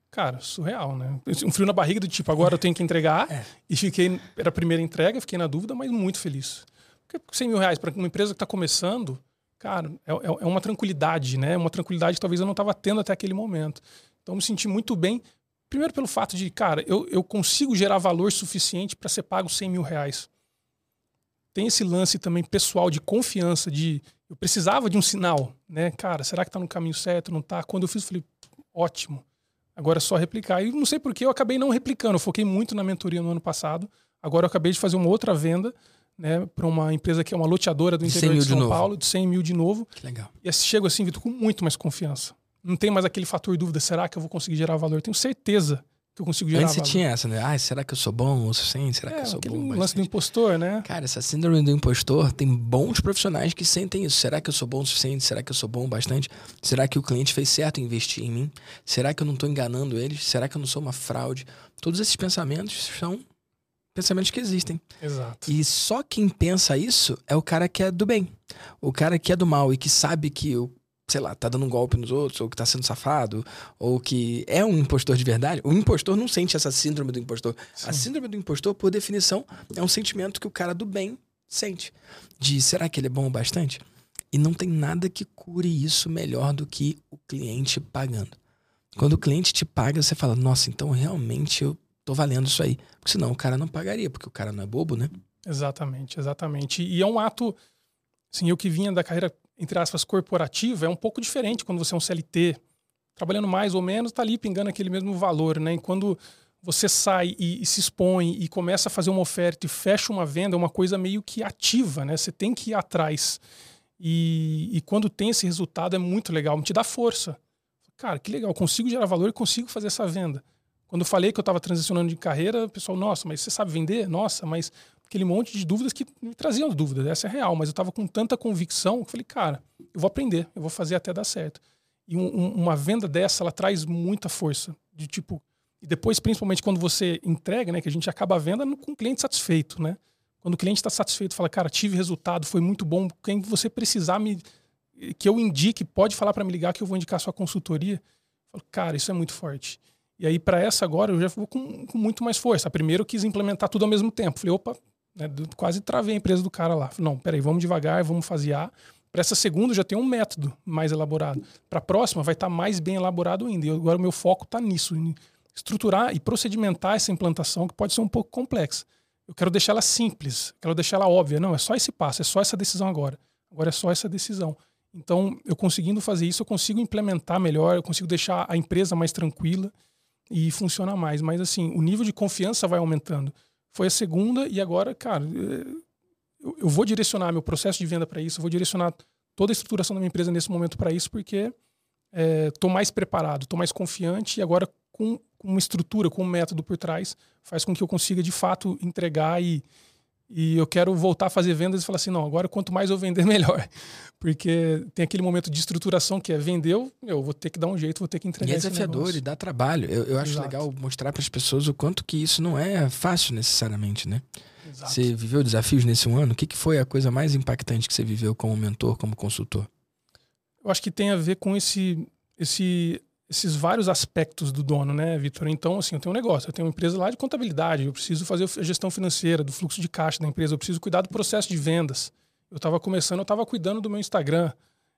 Cara, surreal, né? Um frio na barriga do tipo, agora eu tenho que entregar. É. E fiquei. Era a primeira entrega, fiquei na dúvida, mas muito feliz. Porque 100 mil reais para uma empresa que está começando, cara, é, é, é uma tranquilidade, né? Uma tranquilidade que talvez eu não estava tendo até aquele momento. Então, me senti muito bem Primeiro pelo fato de, cara, eu, eu consigo gerar valor suficiente para ser pago 100 mil reais. Tem esse lance também pessoal de confiança, de eu precisava de um sinal, né? Cara, será que está no caminho certo? Não está? Quando eu fiz, eu falei, ótimo. Agora é só replicar. E não sei por que eu acabei não replicando. Eu foquei muito na mentoria no ano passado. Agora eu acabei de fazer uma outra venda né, para uma empresa que é uma loteadora do interior de, de São de Paulo, de 100 mil de novo. Que legal. E chego assim, Vitor, com muito mais confiança não tem mais aquele fator dúvida, será que eu vou conseguir gerar valor? tenho certeza que eu consigo gerar Antes valor. você tinha essa, né? Ah, será que eu sou bom o suficiente? Será é, que eu sou bom? lance do impostor, né? Cara, essa síndrome do impostor, tem bons profissionais que sentem isso. Será que eu sou bom o suficiente? Será que eu sou bom bastante? Será que o cliente fez certo em investir em mim? Será que eu não estou enganando eles? Será que eu não sou uma fraude? Todos esses pensamentos são pensamentos que existem. Exato. E só quem pensa isso é o cara que é do bem. O cara que é do mal e que sabe que o sei lá, tá dando um golpe nos outros, ou que tá sendo safado, ou que é um impostor de verdade, o impostor não sente essa síndrome do impostor. Sim. A síndrome do impostor, por definição, é um sentimento que o cara do bem sente. De será que ele é bom o bastante? E não tem nada que cure isso melhor do que o cliente pagando. Quando o cliente te paga, você fala, nossa, então realmente eu tô valendo isso aí. Senão o cara não pagaria, porque o cara não é bobo, né? Exatamente, exatamente. E é um ato, assim, eu que vinha da carreira entre aspas, corporativa é um pouco diferente quando você é um CLT. Trabalhando mais ou menos, está ali pingando aquele mesmo valor, né? E quando você sai e, e, se expõe e começa a fazer uma oferta e fecha uma venda, é uma coisa meio que ativa, né? Você tem que ir atrás. E, e quando tem esse resultado é muito legal, te dá força. Cara, que legal, consigo gerar valor e consigo fazer essa venda. Quando eu falei que eu estava transicionando de carreira, o pessoal, nossa, mas você sabe vender? Nossa, mas aquele monte de dúvidas que me traziam dúvidas, essa é real, mas eu estava com tanta convicção que eu falei, cara, eu vou aprender, eu vou fazer até dar certo. E um, um, uma venda dessa, ela traz muita força, de tipo, e depois, principalmente quando você entrega, né, que a gente acaba a venda com o cliente satisfeito, né? Quando o cliente está satisfeito, fala, cara, tive resultado, foi muito bom, quem você precisar me que eu indique, pode falar para me ligar que eu vou indicar sua consultoria. Eu falo, cara, isso é muito forte. E aí, para essa agora, eu já vou com, com, muito mais força. Primeiro, eu quis implementar tudo ao mesmo tempo. Falei, opa, né, quase travei a empresa do cara lá. Falei, não, peraí, vamos devagar, vamos fasear. Para essa segunda, já tem um método mais elaborado. Para a próxima, vai estar tá mais bem elaborado ainda. E agora o meu foco está nisso, em estruturar e procedimentar essa implantação, que pode ser um pouco complexa. Eu quero deixar ela simples, quero deixar ela óbvia. Não, é só esse passo, é só essa decisão agora. Agora é só essa decisão. Então, eu conseguindo fazer isso, eu consigo implementar melhor, eu consigo deixar a empresa mais tranquila e funcionar mais. Mas, assim, o nível de confiança vai aumentando. Foi a segunda e agora, cara, eh, eu vou direcionar meu processo de venda para isso, vou direcionar toda a estruturação da minha empresa nesse momento para isso, porque estou é, mais preparado, estou mais confiante e agora com, uma estrutura, com um método por trás, faz com que eu consiga de fato entregar e, e eu quero voltar a fazer vendas e falar assim, não, agora quanto mais eu vender, melhor. Porque tem aquele momento de estruturação que é vendeu, eu vou ter que dar um jeito, vou ter que entregar. E é desafiador e dá trabalho. Eu, eu acho Exato. legal mostrar para as pessoas o quanto que isso não é fácil necessariamente, né? Exato. Você viveu desafios nesse um ano? O que, que foi a coisa mais impactante que você viveu como mentor, como consultor? Eu acho que tem a ver com esse, esse esses vários aspectos do dono, né, Vitor? Então, assim, eu tenho um negócio, eu tenho uma empresa lá de contabilidade, eu preciso fazer a gestão financeira, do fluxo de caixa da empresa, eu preciso cuidar do processo de vendas. Eu estava começando, eu estava cuidando do meu Instagram.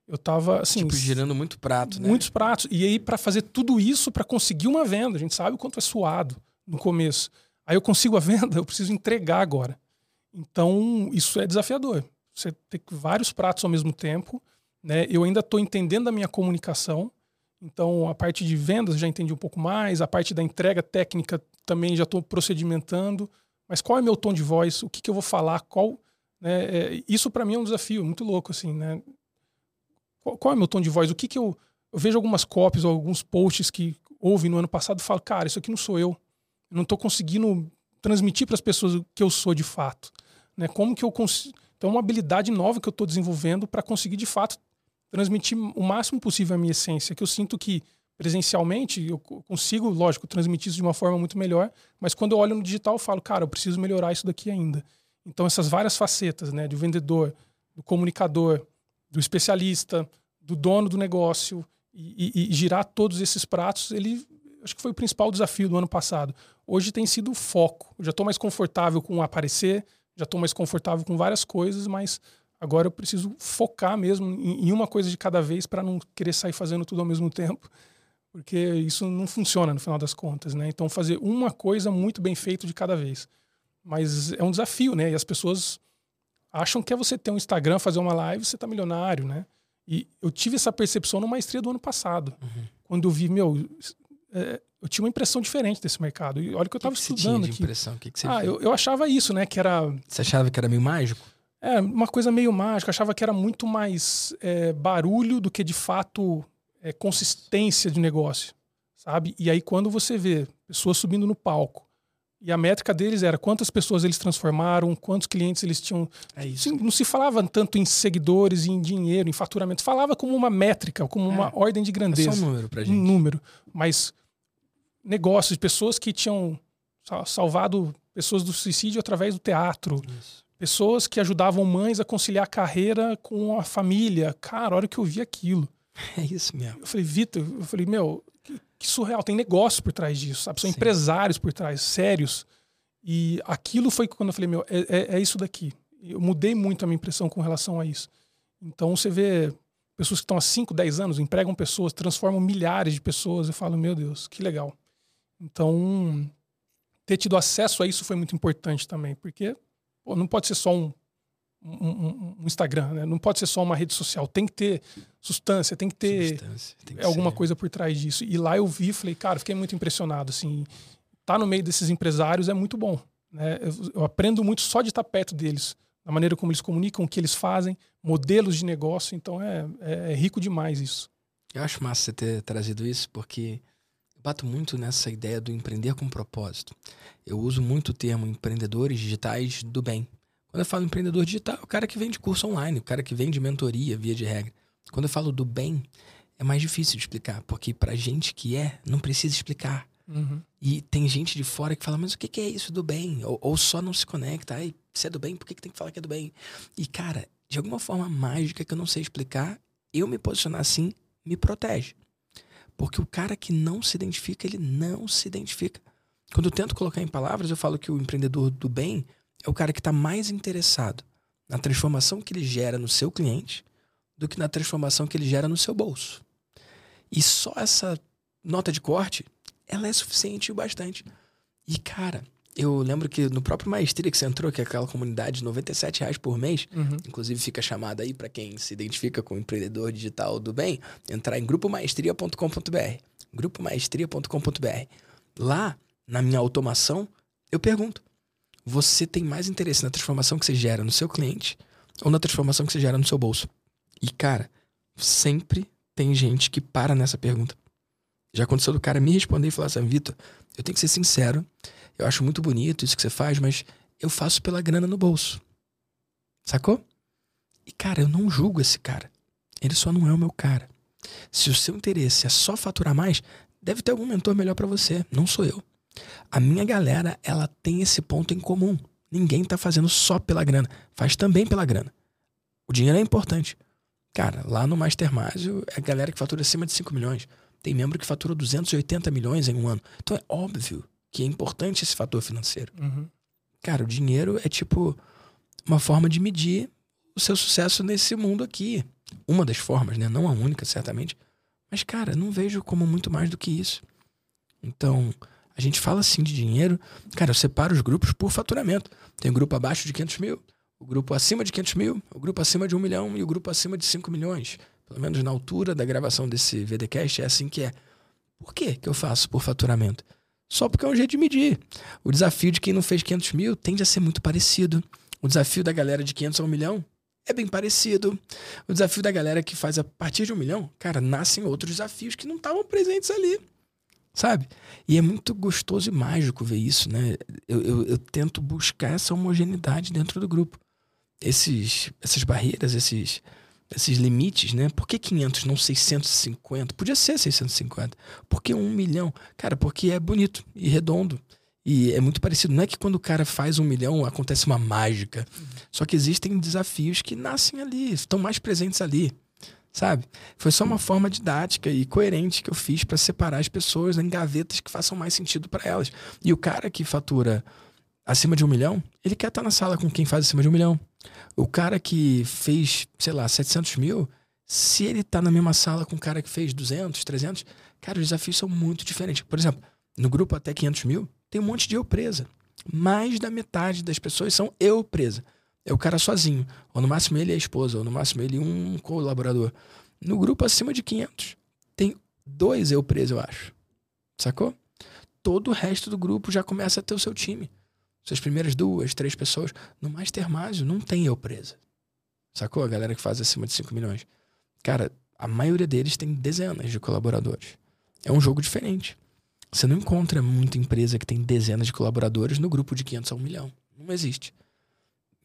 Eu estava assim, tipo girando muito prato, né? Muitos pratos. E aí para fazer tudo isso para conseguir uma venda, a gente sabe o quanto é suado no começo. Aí eu consigo a venda, eu preciso entregar agora. Então, isso é desafiador. Você tem vários pratos ao mesmo tempo, né? Eu ainda estou entendendo a minha comunicação, então, a parte de vendas já entendi um pouco mais, a parte da entrega técnica também já estou procedimentando. Mas qual é meu tom de voz? O que, que eu vou falar? Qual? Né? É, isso para mim é um desafio muito louco, assim, né? Qual, qual, é meu tom de voz? O que, que eu. Eu vejo algumas copies ou alguns posts que houve no ano passado e falo, cara, isso aqui não sou eu. Eu não estou conseguindo transmitir para as pessoas o que eu sou de fato. Né? Como que eu consigo. Então, é uma habilidade nova que eu estou desenvolvendo para conseguir, de fato, transmitir o máximo possível a minha essência, que eu sinto que presencialmente eu consigo, lógico, transmitir isso de uma forma muito melhor, mas quando eu olho no digital eu falo, cara, eu preciso melhorar isso daqui ainda. Então essas várias facetas, né, do vendedor, do comunicador, do especialista, do dono do negócio e, e, e girar todos esses pratos, ele acho que foi o principal desafio do ano passado. Hoje tem sido o foco. Eu já estou mais confortável com aparecer, já estou mais confortável com várias coisas, mas Agora eu preciso focar mesmo em, uma coisa de cada vez para não querer sair fazendo tudo ao mesmo tempo, porque isso não funciona no final das contas, né? Então fazer uma coisa muito bem feita de cada vez. Mas é um desafio, né? E as pessoas acham que é você ter um Instagram, fazer uma live, você tá milionário, né? E eu tive essa percepção no maestria do ano passado, uhum. quando eu vi, meu, é, eu tinha uma impressão diferente desse mercado. E olha que eu estava estudando aqui. Impressão? Que que você ah, eu, eu, achava isso, né? Que era. Você achava que era meio mágico? É, uma coisa meio mágica. Achava que era muito mais é, barulho do que de fato é, consistência de negócio, sabe? E aí quando você vê pessoas subindo no palco e a métrica deles era quantas pessoas eles transformaram, quantos clientes eles tinham. É isso. Não se falava tanto em seguidores, em dinheiro, em faturamento. Falava como uma métrica, como uma é. ordem de grandeza. É só um número pra gente. Um número. Mas negócios de pessoas que tinham salvado pessoas do suicídio através do teatro. Isso. Pessoas que ajudavam mães a conciliar a carreira com a família. Cara, a hora que eu vi aquilo. É isso mesmo. Eu falei, Vitor, eu falei, meu, que, surreal. Tem negócios por trás disso, sabe? São Sim. empresários por trás, sérios. E aquilo foi quando eu falei, meu, é, é, é isso daqui. Eu mudei muito a minha impressão com relação a isso. Então você vê pessoas que estão há 5, 10 anos, empregam pessoas, transformam milhares de pessoas. Eu falo, meu Deus, que legal. Então, ter tido acesso a isso foi muito importante também, porque Pô, não pode ser só um, um, um Instagram, né? não pode ser só uma rede social. Tem que ter substância, tem que ter tem que alguma ser. coisa por trás disso. E lá eu vi falei, cara, fiquei muito impressionado. Assim, tá no meio desses empresários é muito bom. Né? Eu, eu aprendo muito só de estar perto deles, da maneira como eles comunicam, o que eles fazem, modelos de negócio. Então é, é, é rico demais isso. Eu acho massa você ter trazido isso, porque bato muito nessa ideia do empreender com propósito. Eu uso muito o termo empreendedores digitais do bem. Quando eu falo empreendedor digital, é o cara que vende curso online, o cara que vende mentoria, via de regra. Quando eu falo do bem, é mais difícil de explicar, porque pra gente que é, não precisa explicar. Uhum. E tem gente de fora que fala, mas o que é isso do bem? Ou, ou só não se conecta. Ai, se é do bem, por que, que tem que falar que é do bem? E, cara, de alguma forma mágica que eu não sei explicar, eu me posicionar assim me protege. Porque o cara que não se identifica, ele não se identifica. Quando eu tento colocar em palavras, eu falo que o empreendedor do bem é o cara que está mais interessado na transformação que ele gera no seu cliente do que na transformação que ele gera no seu bolso. E só essa nota de corte, ela é suficiente o bastante. E, cara, eu lembro que no próprio Maestria que você entrou, que é aquela comunidade de 97 reais por mês, Uhum. inclusive fica chamada aí para quem se identifica com empreendedor digital do bem, entrar em grupomaestria.com.br. Grupomaestria.com.br. Lá, na minha automação, eu pergunto: você tem mais interesse na transformação que você gera no seu cliente ou na transformação que você gera no seu bolso? E, cara, sempre tem gente que para nessa pergunta. Já aconteceu do cara me responder e falar assim: Vitor, eu tenho que ser sincero, eu acho muito bonito isso que você faz, mas eu faço pela grana no bolso. Sacou? E, cara, eu não julgo esse cara. Ele só não é o meu cara. Se o seu interesse é só faturar mais, deve ter algum mentor melhor para você. Não sou eu. A minha galera, ela tem esse ponto em comum. Ninguém tá fazendo só pela grana. Faz também pela grana. O dinheiro é importante. Cara, lá no Mastermásio é a galera que fatura acima de 5 milhões. Tem membro que fatura 280 milhões em um ano. Então é óbvio que é importante esse fator financeiro. Uhum. Cara, o dinheiro é tipo uma forma de medir o seu sucesso nesse mundo aqui. Uma das formas, né? Não a única, certamente. Mas, cara, não vejo como muito mais do que isso. Então, a gente fala assim de dinheiro. Cara, eu separo os grupos por faturamento. Tem o grupo abaixo de 500 mil, o grupo acima de 500 mil, o grupo acima de 1 milhão e o grupo acima de 5 milhões. Pelo menos na altura da gravação desse VDcast é assim que é. Por que que eu faço por faturamento? Só porque é um jeito de medir. O desafio de quem não fez 500 mil tende a ser muito parecido. O desafio da galera de 500 a 1 milhão é bem parecido. O desafio da galera que faz a partir de um milhão, cara, nascem outros desafios que não estavam presentes ali. Sabe? E é muito gostoso e mágico ver isso, né? Eu, eu, eu tento buscar essa homogeneidade dentro do grupo. Esses, essas barreiras, esses, esses limites, né? Por que 500, não 650? Podia ser 650. Por que 1 milhão? Cara, porque é bonito e redondo. E é muito parecido. Não é que quando o cara faz um milhão acontece uma mágica. Só que existem desafios que nascem ali, estão mais presentes ali. Sabe? Foi só uma forma didática e coerente que eu fiz para separar as pessoas em gavetas que façam mais sentido para elas. E o cara que fatura acima de um milhão, ele quer estar na sala com quem faz acima de um milhão. O cara que fez, sei lá, 700 mil, se ele tá na mesma sala com o cara que fez 200, 300, cara, os desafios são muito diferentes. Por exemplo, no grupo até 500 mil, tem um monte de eu presa. Mais da metade das pessoas são eu presa. É o cara sozinho. Ou no máximo ele e a esposa, ou no máximo ele e um colaborador. No grupo acima de 500, tem dois eu preso, eu acho. Sacou? Todo o resto do grupo já começa a ter o seu time. Suas primeiras duas, três pessoas. No Mastermásio não tem eu presa. Sacou? A galera que faz acima de 5 milhões. Cara, a maioria deles tem dezenas de colaboradores. É um jogo diferente. Você não encontra muita empresa que tem dezenas de colaboradores no grupo de 500 a 1 milhão. Não existe.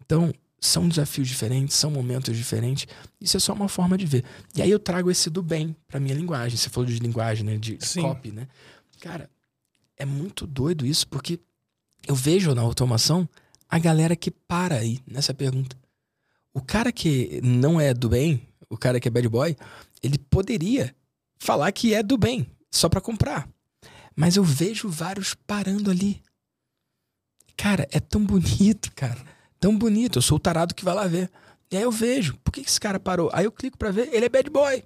Então, são desafios diferentes, são momentos diferentes. Isso é só uma forma de ver. E aí eu trago esse do bem pra minha linguagem. Você falou de linguagem, né? De, de copy, né? Cara, é muito doido isso, porque eu vejo na automação a galera que para aí nessa pergunta. O cara que não é do bem, o cara que é bad boy, ele poderia falar que é do bem, só pra comprar. Mas eu vejo vários parando ali. Cara, é tão bonito, cara. Tão bonito. Eu sou o tarado que vai lá ver. E aí eu vejo, por que esse cara parou? Aí eu clico pra ver, ele é bad boy.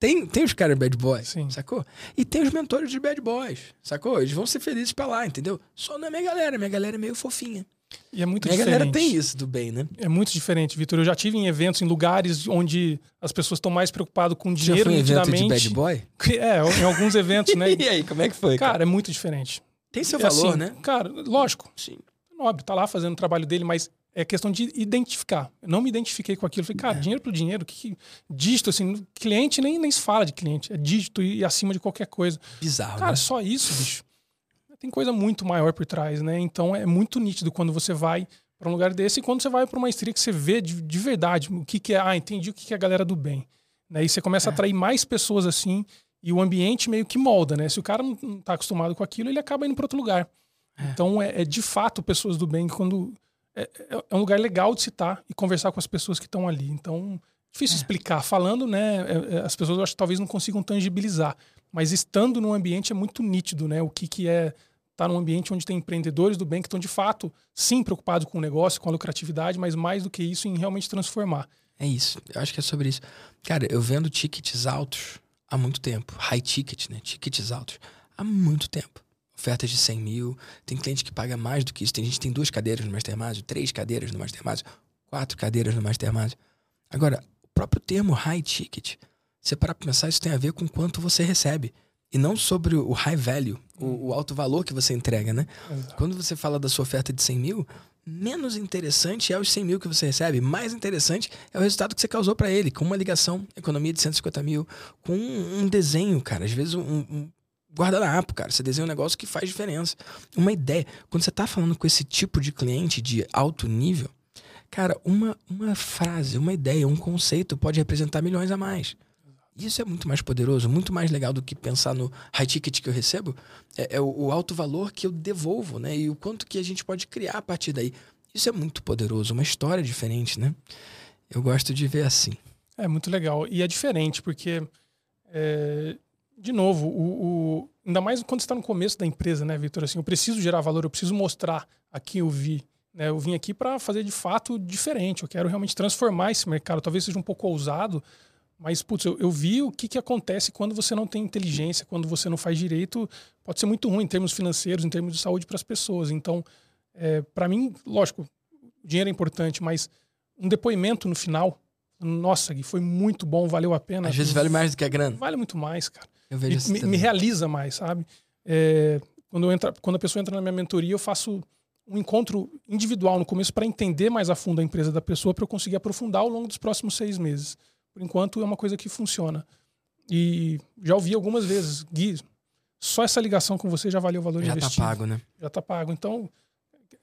Tem, tem os caras bad boy, Sim. sacou? E tem os mentores de bad boys, sacou? Eles vão ser felizes pra lá, entendeu? Só não é minha galera, minha galera é meio fofinha. E é muito minha diferente. galera tem isso do bem, né? É muito diferente, Vitor. Eu já tive em eventos, em lugares onde as pessoas estão mais preocupadas com Já dinheiro foi em evento de bad boy? É, em alguns eventos, né? e aí, como é que foi? Cara, Cara, é muito diferente. tem seu É valor, assim, né? Cara, lógico, Sim. nobre, tá lá fazendo o trabalho dele, mas é questão de identificar. Eu não me identifiquei com aquilo. Falei, cara, é. dinheiro pro dinheiro, que, que dígito, assim, cliente nem, nem se fala de cliente. É dígito e, e acima de qualquer coisa. Bizarro. Cara, né? só isso, bicho. Tem coisa muito maior por trás, né? Então é muito nítido quando você vai para um lugar desse e quando você vai para uma estria que você vê de, de, verdade o que, que é. Ah, entendi o que, que é a galera do bem. Né? E você começa é. a atrair mais pessoas assim e o ambiente meio que molda, né? Se o cara não, não tá acostumado com aquilo, ele acaba indo para outro lugar. É. Então é, é de fato pessoas do bem quando é, é, é, um lugar legal de citar e conversar com as pessoas que estão ali. Então, difícil é. explicar. Falando, né, é, é, as pessoas eu acho que talvez não consigam tangibilizar. Mas estando num ambiente é muito nítido, né? O que, que é estar tá num ambiente onde tem empreendedores do bem que estão de fato, sim, preocupados com o negócio, com a lucratividade, mas mais do que isso, em realmente transformar. É isso. Eu acho que é sobre isso. Cara, eu vendo tickets altos há muito tempo. High ticket, né? Tickets altos. Há muito tempo ofertas de 100 mil. Tem cliente que paga mais do que isso. Tem gente que tem duas cadeiras no Mastermind, três cadeiras no Mastermind, quatro cadeiras no Mastermind. Agora, o próprio termo high ticket, você para pensar, isso tem a ver com quanto você recebe. E não sobre o high value, o, o alto valor que você entrega, né? Exato. Quando você fala da sua oferta de 100 mil, menos interessante é os 100 mil que você recebe, mais interessante é o resultado que você causou para ele, com uma ligação, economia de 150 mil, com um, um desenho, cara. Às vezes um, um, guardanapo, cara. Você desenha um negócio que faz diferença. Uma ideia. Quando você tá falando com esse tipo de cliente de alto nível, cara, uma, uma frase, uma ideia, um conceito pode representar milhões a mais. Isso é muito mais poderoso, muito mais legal do que pensar no high ticket que eu recebo. É, é o, o, alto valor que eu devolvo, né? E o quanto que a gente pode criar a partir daí. Isso é muito poderoso, uma história diferente, né? Eu gosto de ver assim. É muito legal. E é diferente, porque é, de novo, o, o, ainda mais quando está no começo da empresa, né, Vitor? Assim, eu preciso gerar valor, eu preciso mostrar a quem eu vi. Né? Eu vim aqui para fazer de fato diferente. Eu quero realmente transformar esse mercado. Talvez seja um pouco ousado, mas putz, eu, eu vi o que, que acontece quando você não tem inteligência, quando você não faz direito. Pode ser muito ruim em termos financeiros, em termos de saúde para as pessoas. Então, é, para mim, lógico, dinheiro é importante, mas um depoimento no final nossa, Gui, foi muito bom, valeu a pena. Às vezes vale mais do que a grana. Vale muito mais, cara. Eu vejo me, me, realiza mais, sabe? É, quando, eu entra, quando a pessoa entra na minha mentoria, eu faço um encontro individual no começo para entender mais a fundo a empresa da pessoa para eu conseguir aprofundar ao longo dos próximos seis meses. Por enquanto, é uma coisa que funciona. E já ouvi algumas vezes, Gui, só essa ligação com você já valeu o valor já investido. Já tá pago, né? Já tá pago. Então,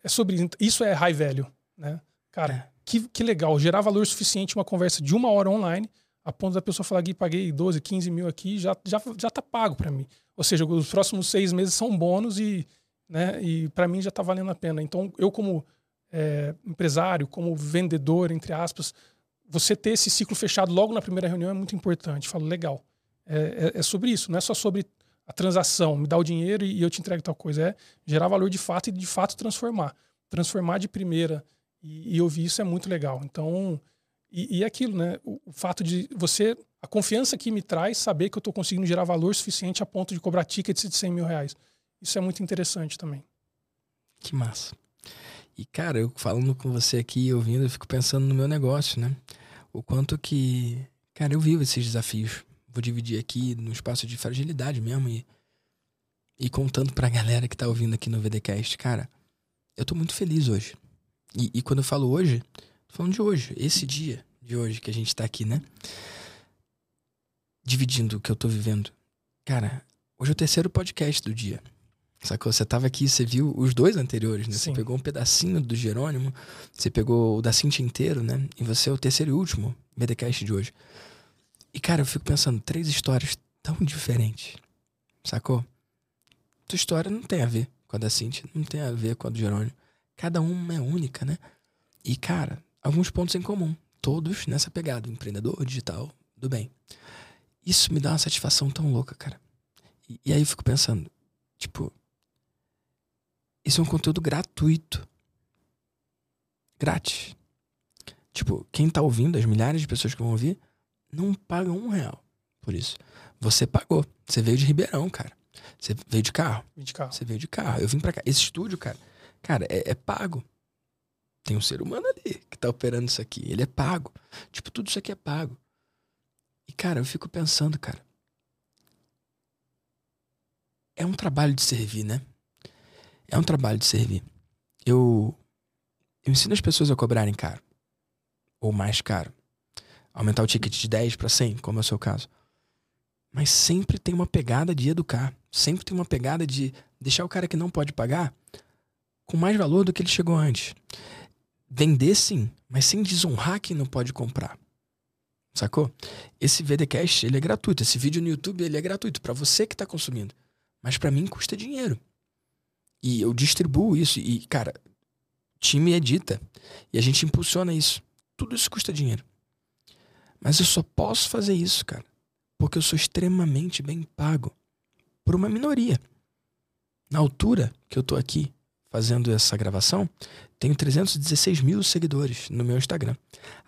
é sobre isso. Isso é high value, né? Cara, é. que, que legal. Gerar valor suficiente uma conversa de uma hora online a ponto da pessoa falar que paguei 12, 15 mil aqui, já, já, já tá pago para mim. Ou seja, os próximos seis meses são bônus e, né, e para mim já tá valendo a pena. Então, eu como é, empresário, como vendedor, entre aspas, você ter esse ciclo fechado logo na primeira reunião é muito importante. Falo, legal. É, é, é sobre isso, não é só sobre a transação, me dá o dinheiro e, e eu te entrego tal coisa. É gerar valor de fato e de fato transformar. Transformar de primeira e, e ouvir isso é muito legal. Então, e, e aquilo, né? O, o, fato de você. A confiança que me traz saber que eu estou conseguindo gerar valor suficiente a ponto de cobrar tickets de 100 mil reais. Isso é muito interessante também. Que massa. E, cara, eu falando com você aqui, ouvindo, eu fico pensando no meu negócio, né? O quanto que. Cara, eu vivo esses desafios. Vou dividir aqui no espaço de fragilidade mesmo e. E contando pra galera que tá ouvindo aqui no VDCast, cara, eu tô muito feliz hoje. E, e quando eu falo hoje, Tô falando de hoje, esse dia de hoje que a gente tá aqui, né? Dividindo o que eu tô vivendo. Cara, hoje é o terceiro podcast do dia. Sacou? Você tava aqui, você viu os dois anteriores, né? Sim. Você pegou um pedacinho do Jerônimo, você pegou o da Cintia inteiro, né? E você é o terceiro e último BDcast de hoje. E, cara, eu fico pensando, três histórias tão diferentes. Sacou? Tua história não tem a ver com a da Cintia, não tem a ver com a do Jerônimo. Cada uma é única, né? E, cara, alguns pontos em comum, todos nessa pegada, empreendedor digital, do bem. Isso me dá uma satisfação tão louca, cara. E, e aí eu fico pensando, tipo, isso é um conteúdo gratuito. Grátis. Tipo, quem tá ouvindo, as milhares de pessoas que vão ouvir, não pagam um real por isso. Você pagou. Você veio de Ribeirão, cara. Você veio de carro. Vim de carro. Você veio de carro. Eu vim pra cá. Esse estúdio, cara, cara, é, é pago tem um ser humano ali que tá operando isso aqui. Ele é pago. Tipo, tudo isso aqui é pago. E, cara, eu fico pensando, cara. É um trabalho de servir, né? É um trabalho de servir. Eu Eu ensino as pessoas a cobrarem caro. Ou mais caro. Aumentar o ticket de 10 para 100, como é o seu caso. Mas sempre tem uma pegada de educar. Sempre tem uma pegada de deixar o cara que não pode pagar com mais valor do que ele chegou antes. Vender sim, mas sem desonrar quem não pode comprar. Sacou? Esse VDcast, ele é gratuito. Esse vídeo no YouTube, ele é gratuito para você que está consumindo. Mas para mim custa dinheiro. E eu distribuo isso. E, cara, time edita. E a gente impulsiona isso. Tudo isso custa dinheiro. Mas eu só posso fazer isso, cara. Porque eu sou extremamente bem pago. Por uma minoria. Na altura que eu tô aqui fazendo essa gravação, tenho 316 mil seguidores no meu Instagram.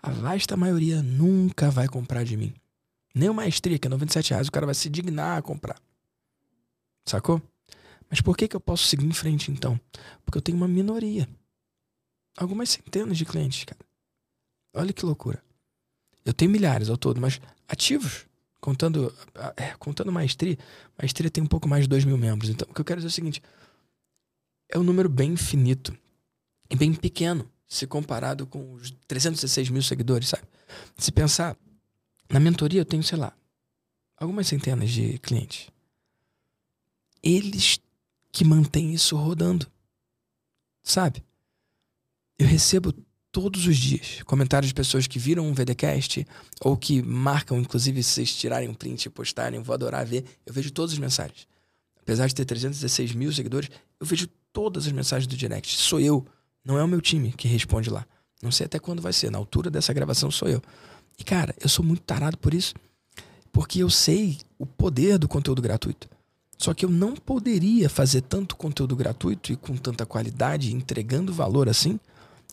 A vasta maioria nunca vai comprar de mim. Nem uma maestria, que é 97 reais, o cara vai se dignar a comprar. Sacou? Mas por que, que eu posso seguir em frente então? Porque eu tenho uma minoria. Algumas centenas de clientes, cara. Olha que loucura. Eu tenho milhares ao todo, mas ativos, contando, é, contando maestria, maestria tem um pouco mais de 2 mil membros. Então, o que eu quero dizer é o seguinte: é um número bem finito e bem pequeno se comparado com os 316 mil seguidores, sabe? Se pensar, na mentoria eu tenho, sei lá, algumas centenas de clientes. Eles que mantêm isso rodando, sabe? Eu recebo todos os dias comentários de pessoas que viram um VDcast ou que marcam, inclusive, se vocês tirarem um print e postarem, vou adorar ver. Eu vejo todas as mensagens. Apesar de ter 316 mil seguidores, eu vejo todas as mensagens do direct. Sou eu, não é o meu time que responde lá. Não sei até quando vai ser. Na altura dessa gravação sou eu. E cara, eu sou muito tarado por isso. Porque eu sei o poder do conteúdo gratuito. Só que eu não poderia fazer tanto conteúdo gratuito e com tanta qualidade, entregando valor assim,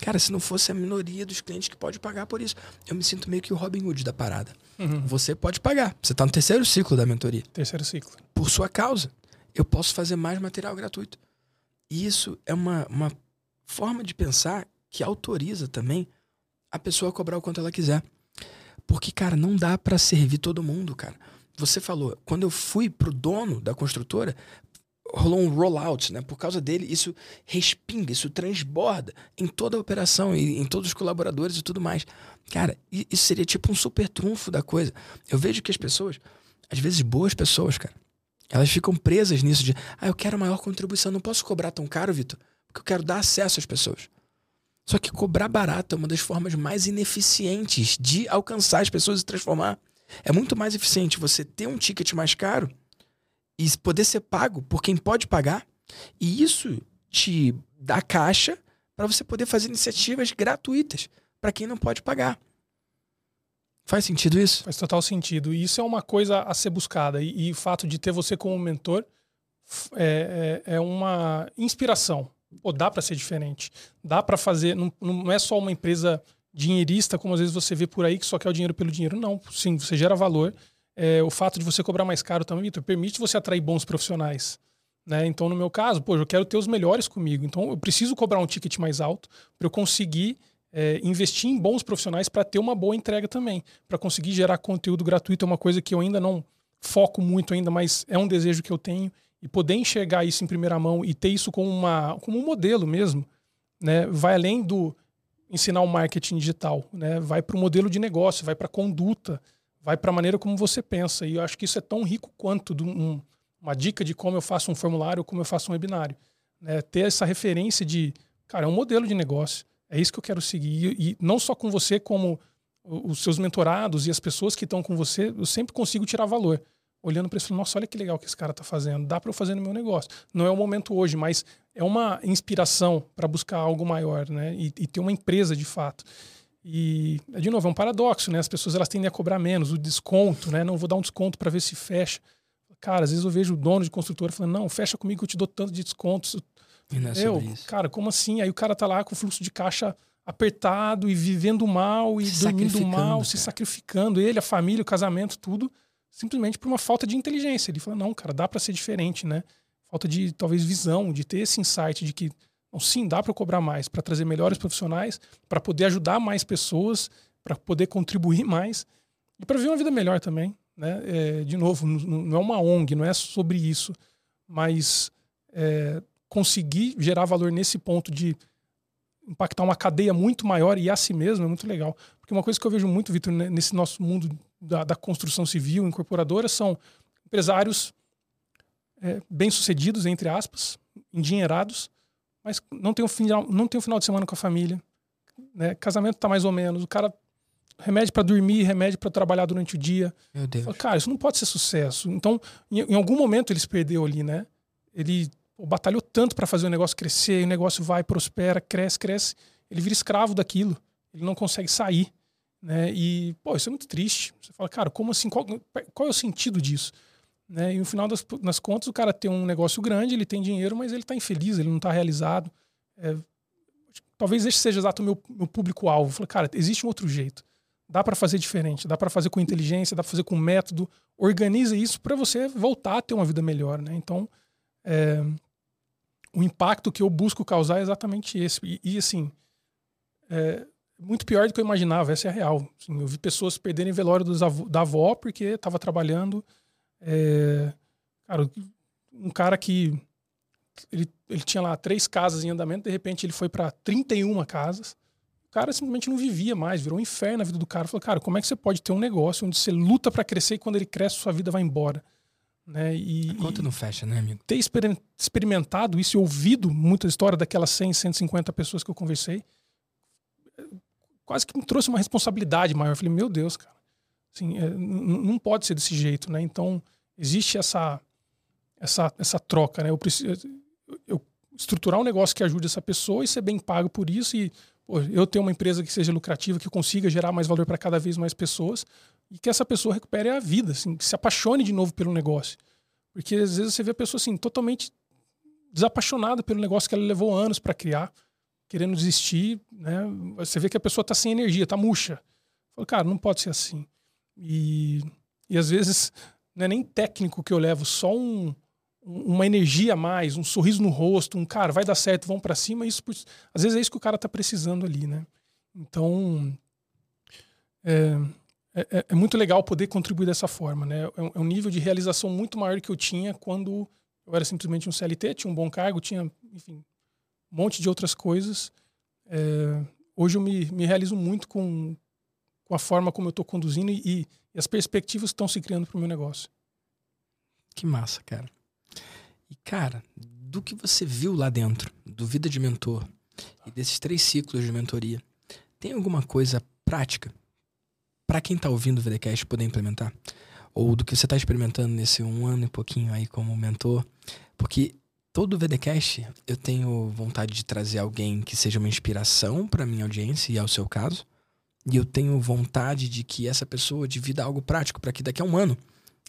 cara, se não fosse a minoria dos clientes que pode pagar por isso. Eu me sinto meio que o Robin Hood da parada. Uhum. Você pode pagar. Você está no terceiro ciclo da mentoria. Terceiro ciclo. Por sua causa. Eu posso fazer mais material gratuito. E isso é uma, uma forma de pensar que autoriza também a pessoa a cobrar o quanto ela quiser. Porque, cara, não dá para servir todo mundo, cara. Você falou, quando eu fui pro dono da construtora, rolou um rollout, né? Por causa dele, isso respinga, isso transborda em toda a operação e em todos os colaboradores e tudo mais. Cara, isso seria tipo um super trunfo da coisa. Eu vejo que as pessoas, às vezes boas pessoas, cara, elas ficam presas nisso de, ah, eu quero maior contribuição, não posso cobrar tão caro, Vitor, porque eu quero dar acesso às pessoas. Só que cobrar barato é uma das formas mais ineficientes de alcançar as pessoas e transformar. É muito mais eficiente você ter um ticket mais caro e poder ser pago por quem pode pagar, e isso te dá caixa para você poder fazer iniciativas gratuitas para quem não pode pagar. Faz sentido isso? Faz total sentido. E isso é uma coisa a ser buscada. E, e o fato de ter você como mentor é, é, é uma inspiração. Pô, dá para ser diferente. Dá para fazer. Não, não é só uma empresa dinheirista, como às vezes você vê por aí, que só quer o dinheiro pelo dinheiro. Não. Sim, você gera valor. É, o fato de você cobrar mais caro também, Vitor, permite você atrair bons profissionais. Né? Então, no meu caso, pô, eu quero ter os melhores comigo. Então, eu preciso cobrar um ticket mais alto para eu conseguir é, investir em bons profissionais para ter uma boa entrega também, para conseguir gerar conteúdo gratuito é uma coisa que eu ainda não foco muito ainda, mas é um desejo que eu tenho e poder enxergar isso em primeira mão e ter isso como, uma, como um modelo mesmo, né? Vai além do ensinar o marketing digital, né? Vai para o modelo de negócio, vai para a conduta, vai para a maneira como você pensa. E eu acho que isso é tão rico quanto um, uma dica de como eu faço um formulário, como eu faço um webinário. Né? Ter essa referência de, cara, é um modelo de negócio. É isso que eu quero seguir. E, e não só com você, como os seus mentorados e as pessoas que estão com você, eu sempre consigo tirar valor. Olhando para isso, nossa, olha que legal que esse cara está fazendo. Dá para eu fazer no meu negócio. Não é o momento hoje, mas é uma inspiração para buscar algo maior, né? E, e, ter uma empresa de fato. E, de novo, é um paradoxo, né? As pessoas elas tendem a cobrar menos, o desconto, né? Não vou dar um desconto para ver se fecha. Cara, às vezes eu vejo o dono de construtora falando, não, fecha comigo eu te dou tanto de desconto. E não é eu, cara, como assim? Aí o cara tá lá com o fluxo de caixa apertado e vivendo mal e se dormindo mal, cara. se sacrificando, ele, a família, o casamento, tudo, simplesmente por uma falta de inteligência. Ele fala: "Não, cara, dá para ser diferente, né? Falta de talvez visão, de ter esse insight de que sim, dá para cobrar mais, para trazer melhores profissionais, para poder ajudar mais pessoas, para poder contribuir mais e para viver uma vida melhor também, né? É, de novo, não é uma ONG, não é sobre isso, mas é, conseguir gerar valor nesse ponto de impactar uma cadeia muito maior e a si mesmo é muito legal. Porque uma coisa que eu vejo muito, Vitor, nesse nosso mundo da, da, construção civil, incorporadora, são empresários é, bem-sucedidos, entre aspas, endinheirados, mas não tem, um final, não tem um final de semana com a família. Né? Casamento tá mais ou menos. O cara remédio para dormir, remédio para trabalhar durante o dia. Meu Deus. Fala, cara, isso não pode ser sucesso. Então, em, em algum momento ele se perdeu ali, né? Ele pô, batalhou tanto para fazer o negócio crescer, o negócio vai, prospera, cresce, cresce. Ele vira escravo daquilo. Ele não consegue sair. Né? E, pô, isso é muito triste. Você fala, cara, como assim? Qual, qual é o sentido disso? Né? E no final das, das, contas, o cara tem um negócio grande, ele tem dinheiro, mas ele está infeliz, ele não está realizado. É, talvez esse seja exato o meu, meu público-alvo. Falei, cara, existe um outro jeito. Dá para fazer diferente, dá para fazer com inteligência, dá para fazer com método. Organiza isso para você voltar a ter uma vida melhor. Né? Então, é, o impacto que eu busco causar é exatamente esse. E, e assim, é, muito pior do que eu imaginava, essa é a real. Assim, eu vi pessoas perderem velório avô, da avó porque estava trabalhando. É, cara, um cara que ele, ele tinha lá três casas em andamento, de repente ele foi para 31 casas. O cara simplesmente não vivia mais, virou um inferno na vida do cara. Falou, cara, como é que você pode ter um negócio onde você luta para crescer e quando ele cresce, sua vida vai embora? Né? E, a conta não fecha, né, amigo? Ter experimentado isso e ouvido muita história daquelas 100, 150 pessoas que eu conversei, quase que me trouxe uma responsabilidade maior. Eu falei, meu Deus, cara, assim, é, não pode ser desse jeito, né? Então, existe essa essa, essa troca, né? Eu preciso eu estruturar um negócio que ajude essa pessoa e ser bem pago por isso e pô, eu ter uma empresa que seja lucrativa, que consiga gerar mais valor para cada vez mais pessoas e que essa pessoa recupere a vida, assim, que se apaixone de novo pelo negócio. Porque às vezes você vê a pessoa assim totalmente desapaixonada pelo negócio que ela levou anos para criar querendo desistir, né? Você vê que a pessoa está sem energia, está murcha. Falo, cara, não pode ser assim. E, e às vezes não é nem técnico que eu levo, só um, uma energia a mais, um sorriso no rosto, um cara, vai dar certo, vão para cima. Isso, às vezes é isso que o cara está precisando ali, né? Então é, é, é, muito legal poder contribuir dessa forma, né? É um, é um nível de realização muito maior que eu tinha quando eu era simplesmente um CLT, tinha um bom cargo, tinha, enfim, um monte de outras coisas. É, hoje eu me, me realizo muito com, com a forma como eu estou conduzindo e, e, as perspectivas estão se criando para o meu negócio. Que massa, cara. E, cara, do que você viu lá dentro, do Vida de Mentor e desses três ciclos de mentoria, tem alguma coisa prática para quem está ouvindo o VDCast poder implementar? Ou do que você está experimentando nesse um ano e pouquinho aí como mentor? Porque todo VDcast eu tenho vontade de trazer alguém que seja uma inspiração para minha audiência e ao seu caso. E eu tenho vontade de que essa pessoa divida algo prático para que daqui a um ano,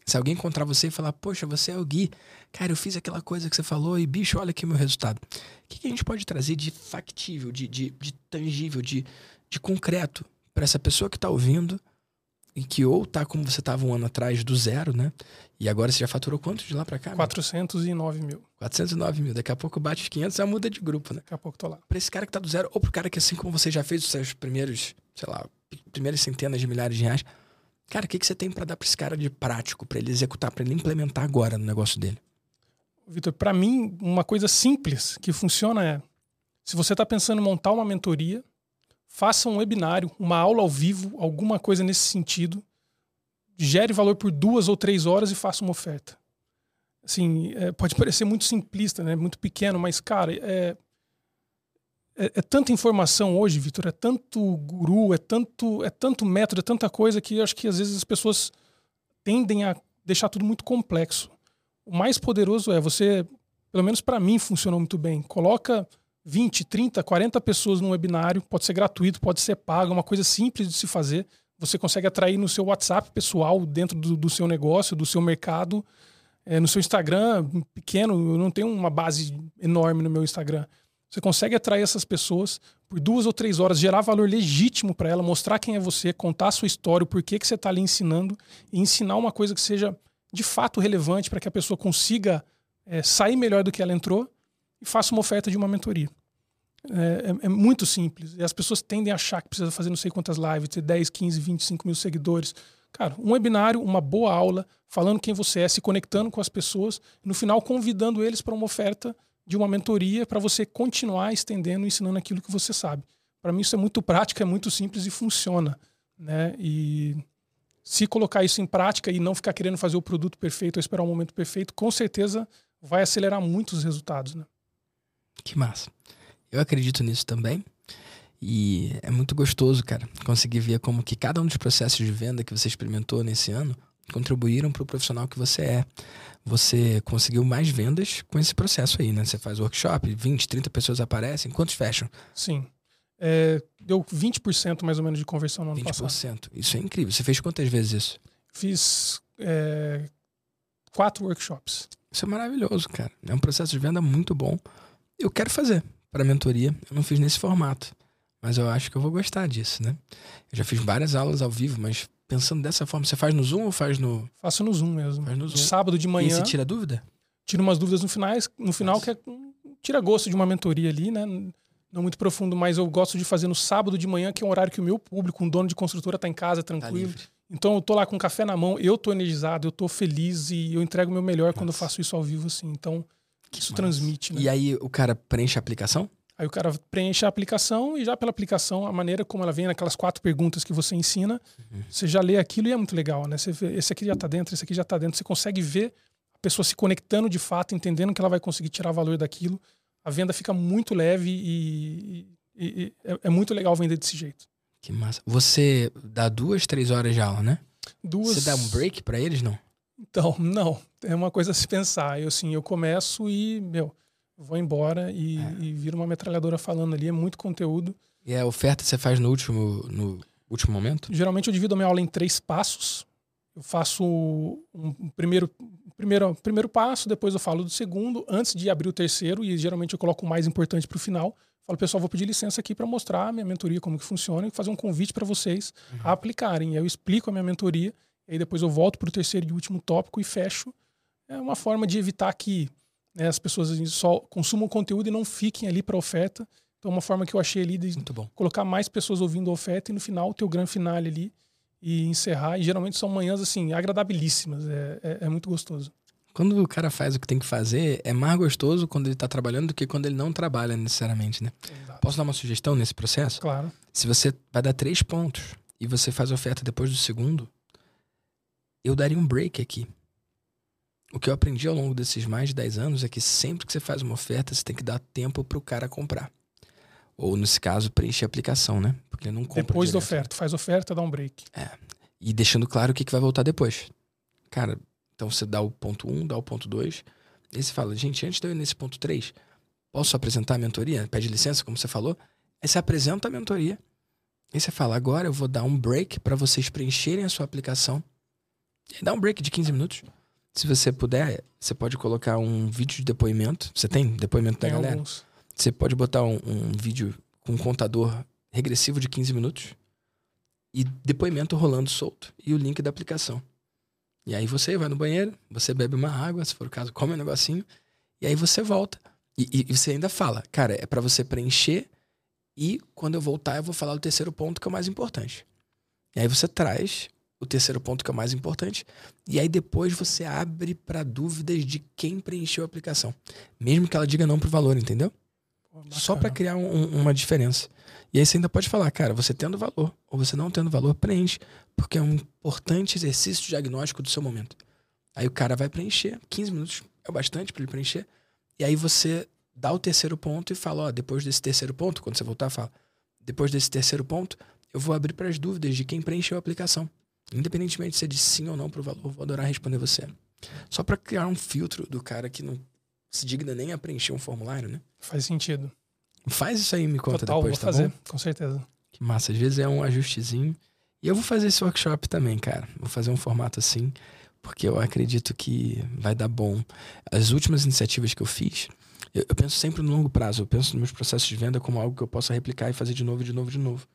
se alguém encontrar você e falar, poxa, você é o Gui, cara, eu fiz aquela coisa que você falou e bicho, olha aqui o meu resultado. O que, que a gente pode trazer de factível, de, de, de tangível, de, de concreto para essa pessoa que está ouvindo e que ou tá como você estava um ano atrás do zero, né? E agora você já faturou quanto de lá para cá? 409 mil. 409 mil. Daqui a pouco bate os 500 e muda de grupo, né? Daqui a pouco tô lá. Para esse cara que tá do zero, ou pro cara que assim como você já fez os seus primeiros, sei lá, primeiras centenas de milhares de reais. Cara, o que, que você tem para dar para esse cara de prático, para ele executar, para ele implementar agora no negócio dele? Vitor, para mim, uma coisa simples que funciona é: se você está pensando em montar uma mentoria, faça um webinário, uma aula ao vivo, alguma coisa nesse sentido, gere valor por duas ou três horas e faça uma oferta. Assim, é, pode parecer muito simplista, né? muito pequeno, mas, cara, é, é, é tanta informação hoje, Vitor, é tanto guru, é tanto, é tanto método, é tanta coisa que eu acho que às vezes as pessoas tendem a deixar tudo muito complexo. O mais poderoso é você, pelo menos para mim funcionou muito bem, coloca 20, 30, 40 pessoas num webinário, pode ser gratuito, pode ser pago, é uma coisa simples de se fazer. Você consegue atrair no seu WhatsApp pessoal, dentro do, do seu negócio, do seu mercado, é, no seu Instagram pequeno. Eu não tenho uma base enorme no meu Instagram. Você consegue atrair essas pessoas por duas ou três horas, gerar valor legítimo para ela, mostrar quem é você, contar a sua história, o porquê que você está ali ensinando e ensinar uma coisa que seja de fato relevante para que a pessoa consiga é, sair melhor do que ela entrou e faça uma oferta de uma mentoria. É, é, é, muito simples. E as pessoas tendem a achar que precisa fazer não sei quantas lives, ter 10, 15, 25 mil seguidores. Cara, um webinário, uma boa aula, falando quem você é, se conectando com as pessoas, no final convidando eles para uma oferta de uma mentoria para você continuar estendendo e ensinando aquilo que você sabe. Para mim isso é muito prático, é muito simples e funciona, né? E se colocar isso em prática e não ficar querendo fazer o produto perfeito ou esperar o momento perfeito, com certeza vai acelerar muito os resultados, né? Que massa. Eu acredito nisso também. E é muito gostoso, cara, conseguir ver como que cada um dos processos de venda que você experimentou nesse ano contribuíram para o profissional que você é. Você conseguiu mais vendas com esse processo aí, né? Você faz workshop, 20, 30 pessoas aparecem, quantos fecham? Sim. É, deu 20% mais ou menos de conversão no ano 20%. passado. Isso é incrível. Você fez quantas vezes isso? Fiz é, quatro workshops. Isso é maravilhoso, cara. É um processo de venda muito bom. Eu quero fazer para mentoria. Eu não fiz nesse formato, mas eu acho que eu vou gostar disso, né? Eu já fiz várias aulas ao vivo, mas pensando dessa forma, você faz no Zoom ou faz no. Faço no Zoom mesmo. Faz no Zoom. Sábado de manhã. E você tira dúvida? Tiro umas dúvidas no, finais, no final, Nossa. que é tira gosto de uma mentoria ali, né? Não muito profundo, mas eu gosto de fazer no sábado de manhã, que é um horário que o meu público, um dono de construtora, está em casa, tá tranquilo. Tá então eu tô lá com café na mão, eu tô energizado, eu tô feliz e eu entrego o meu melhor Nossa. quando eu faço isso ao vivo, assim. Então, que isso massa. transmite. Né? E aí o cara preenche a aplicação? Aí o cara preenche a aplicação e já pela aplicação, a maneira como ela vem naquelas quatro perguntas que você ensina, uhum. você já lê aquilo e é muito legal, né? Você vê, esse aqui já está dentro, esse aqui já está dentro. Você consegue ver a pessoa se conectando de fato, entendendo que ela vai conseguir tirar valor daquilo. A venda fica muito leve e, e, e é, é, muito legal vender desse jeito. Que massa. Você dá duas, três horas de aula, né? Duas. Você dá um break para eles, não? Então, não. É uma coisa a se pensar. Eu, assim, eu começo e, meu vou embora e, é. e vira uma metralhadora falando ali, é muito conteúdo. E a oferta você faz no último, no último momento? Geralmente eu divido a minha aula em três passos. Eu faço um primeiro, primeiro, primeiro passo, depois eu falo do segundo, antes de abrir o terceiro, e geralmente eu coloco o mais importante para o final. Falo, pessoal, vou pedir licença aqui para mostrar a minha mentoria, como que funciona, e fazer um convite para vocês uhum. a aplicarem. E eu explico a minha mentoria, e aí depois eu volto para o terceiro e último tópico e fecho. É uma forma de evitar que né, as pessoas só consumam conteúdo e não fiquem ali para oferta. Então, uma forma que eu achei ali de colocar mais pessoas ouvindo a oferta e no final ter o grande finale ali e encerrar. E geralmente são manhãs assim agradabilíssimas. É, é, é, muito gostoso. Quando o cara faz o que tem que fazer, é mais gostoso quando ele está trabalhando do que quando ele não trabalha necessariamente, né? Exato. Posso dar uma sugestão nesse processo? Claro. Se você vai dar três pontos e você faz a oferta depois do segundo, eu daria um break aqui o que eu aprendi ao longo desses mais de 10 anos é que sempre que você faz uma oferta, você tem que dar tempo para o cara comprar. Ou, nesse caso, preencher a aplicação, né? Porque ele não compra. Depois da oferta. Faz oferta, dá um break. É. E deixando claro o que, que vai voltar depois. Cara, então você dá o ponto 1, um, dá o ponto 2. E você fala, gente, antes de eu ir nesse ponto 3, posso apresentar a mentoria? Pede licença, como você falou. Aí você apresenta a mentoria. E você fala, agora eu vou dar um break para vocês preencherem a sua aplicação. E dá um break de 15 minutos. Se você puder, você pode colocar um vídeo de depoimento. Você tem depoimento tem da galera? Alguns. Você pode botar um, um, vídeo com um contador regressivo de 15 minutos e depoimento rolando solto e o link da aplicação. E aí você vai no banheiro, você bebe uma água, se for o caso, come um negocinho, e aí você volta. E, e você ainda fala, cara, é para você preencher e quando eu voltar eu vou falar do terceiro ponto que é o mais importante. E aí você traz o terceiro ponto que é o mais importante. E aí depois você abre para dúvidas de quem preencheu a aplicação. Mesmo que ela diga não pro valor, entendeu? Pô, Só para criar um, uma diferença. E aí você ainda pode falar, cara, você tendo valor ou você não tendo valor, preenche. Porque é um importante exercício diagnóstico do seu momento. Aí o cara vai preencher, 15 minutos é bastante para ele preencher. E aí você dá o terceiro ponto e fala, ó, depois desse terceiro ponto, quando você voltar, fala, depois desse terceiro ponto, eu vou abrir para as dúvidas de quem preencheu a aplicação. Independentemente de ser de sim ou não pro valor, vou adorar responder você. Só para criar um filtro do cara que não se digna nem a preencher um formulário, né? Faz sentido. Faz isso aí me conta Total, depois, vou tá fazer, bom? com certeza. Que massa, às vezes é um ajustezinho. E eu vou fazer esse workshop também, cara. Vou fazer um formato assim, porque eu acredito que vai dar bom. As últimas iniciativas que eu fiz, eu, eu penso sempre no longo prazo. Eu penso nos meus processos de venda como algo que eu possa replicar e fazer de novo, de novo, de novo.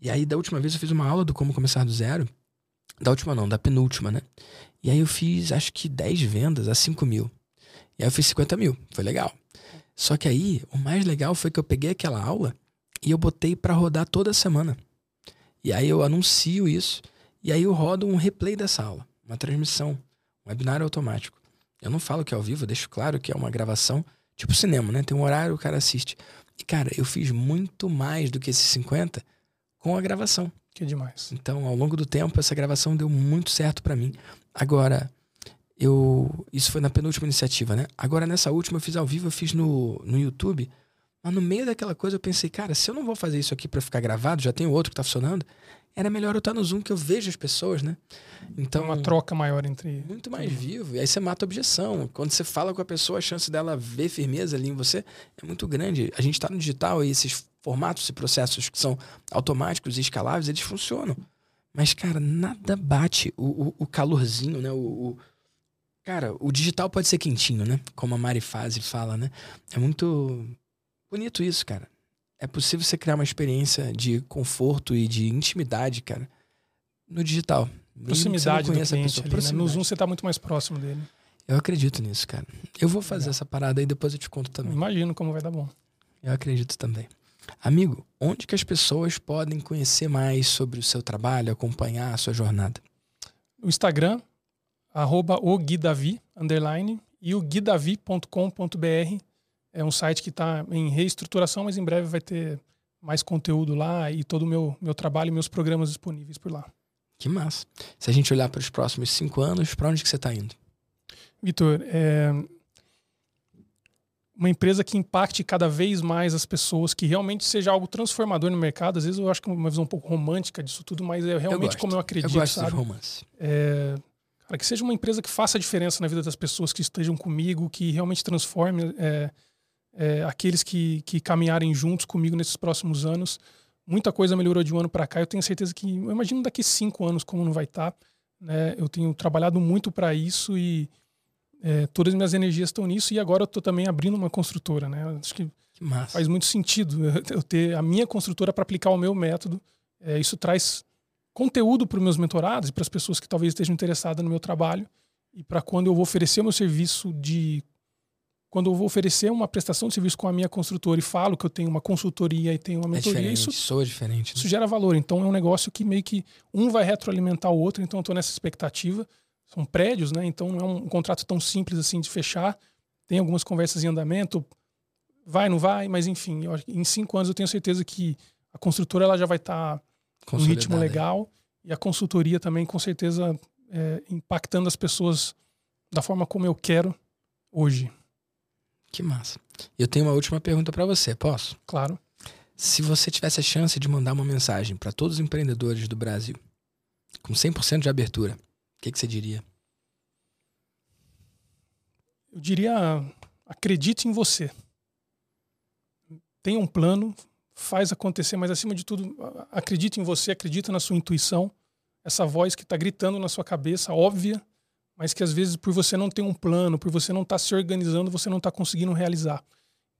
E aí, da última vez, eu fiz uma aula do como começar do zero. Da última não, da penúltima, né? E aí eu fiz acho que 10 vendas a 5 mil. E aí eu fiz 50 mil. Foi legal. Só que aí, o mais legal foi que eu peguei aquela aula e eu botei para rodar toda semana. E aí eu anuncio isso. E aí eu rodo um replay dessa aula. Uma transmissão. Um webinar automático. Eu não falo que é ao vivo, deixo claro que é uma gravação Tipo cinema, né? Tem um horário, o cara assiste. E, cara, eu fiz muito mais do que esses 50 com a gravação. Que demais. Então, ao longo do tempo, essa gravação deu muito certo para mim. Agora, eu. Isso foi na penúltima iniciativa, né? Agora, nessa última, eu fiz ao vivo, eu fiz no, no YouTube. Mas no meio daquela coisa, eu pensei, cara, se eu não vou fazer isso aqui para ficar gravado, já tem outro que tá funcionando, era melhor eu estar no Zoom que eu vejo as pessoas, né? Então, uma troca maior entre. Muito mais vivo. E aí você mata a objeção. Quando você fala com a pessoa, a chance dela ver firmeza ali em você é muito grande. A gente está no digital e esses formatos e processos que são automáticos e escaláveis, eles funcionam. Mas, cara, nada bate o, o, o calorzinho, né? O, o, cara, o digital pode ser quentinho, né? Como a Mari Fase fala, né? É muito bonito isso, cara é possível você criar uma experiência de conforto e de intimidade, cara, no digital. Proximidade do cliente ali, Proximidade. Né? No Zoom você está muito mais próximo dele. Eu acredito nisso, cara. Eu vou fazer Legal. essa parada e depois eu te conto também. Imagino como vai dar bom. Eu acredito também. Amigo, onde que as pessoas podem conhecer mais sobre o seu trabalho, acompanhar a sua jornada? No Instagram, arroba o Guidavi, underline, e o guidavi.com.br é um site que está em reestruturação, mas em breve vai ter mais conteúdo lá e todo o meu, meu trabalho e meus programas disponíveis por lá. Que massa. Se a gente olhar para os próximos cinco anos, para onde que você está indo? Vitor, é uma empresa que impacte cada vez mais as pessoas, que realmente seja algo transformador no mercado. Às vezes eu acho que é uma visão um pouco romântica disso tudo, mas é realmente eu como eu acredito. Eu gosto sabe? de romance. É, cara, que seja uma empresa que faça a diferença na vida das pessoas que estejam comigo, que realmente transforme é, é, aqueles que, que caminharem juntos comigo nesses próximos anos. Muita coisa melhorou de um ano para cá. Eu tenho certeza que, eu imagino daqui cinco anos como não vai estar. Tá, né? Eu tenho trabalhado muito para isso e é, todas as minhas energias estão nisso. E agora eu estou também abrindo uma construtora. Né? Acho que, que faz muito sentido eu ter a minha construtora para aplicar o meu método. É, isso traz conteúdo para os meus mentorados e para as pessoas que talvez estejam interessadas no meu trabalho e para quando eu vou oferecer meu serviço de quando eu vou oferecer uma prestação de serviço com a minha construtora e falo que eu tenho uma consultoria e tenho uma é mentoria, é isso soa diferente. Né? Isso gera valor. Então é um negócio que meio que um vai retroalimentar o outro, então eu estou nessa expectativa. São prédios, né? Então não é um contrato tão simples assim de fechar. Tem algumas conversas em andamento, vai, não vai, mas enfim, eu, em cinco anos eu tenho certeza que a construtora ela já vai estar tá um ritmo legal e a consultoria também com certeza é, impactando as pessoas da forma como eu quero hoje. Que massa. Eu tenho uma última pergunta para você, posso? Claro. Se você tivesse a chance de mandar uma mensagem para todos os empreendedores do Brasil, com 100% de abertura, o que, que você diria? Eu diria: acredite em você. Tenha um plano, faz acontecer, mas acima de tudo, acredite em você, acredite na sua intuição, essa voz que está gritando na sua cabeça, óbvia, mas que às vezes por você não ter um plano, por você não estar tá se organizando, você não está conseguindo realizar.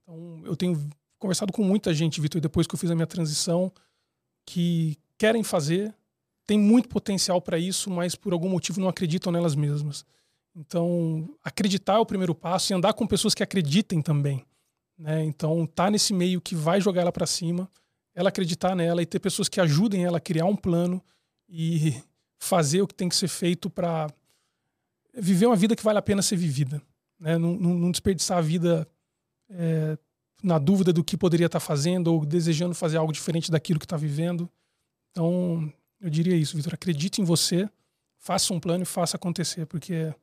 Então, eu tenho conversado com muita gente, Vitor, depois que eu fiz a minha transição, que querem fazer, tem muito potencial para isso, mas por algum motivo não acreditam nelas mesmas. Então, acreditar é o primeiro passo e andar com pessoas que acreditem também. Né? Então, tá nesse meio que vai jogar ela para cima, ela acreditar nela e ter pessoas que ajudem ela a criar um plano e fazer o que tem que ser feito para viver uma vida que vale a pena ser vivida. Né? Não, não, não desperdiçar a vida é, na dúvida do que poderia estar fazendo ou desejando fazer algo diferente daquilo que está vivendo. Então, eu diria isso, Vitor. Acredite em você, faça um plano e faça acontecer, porque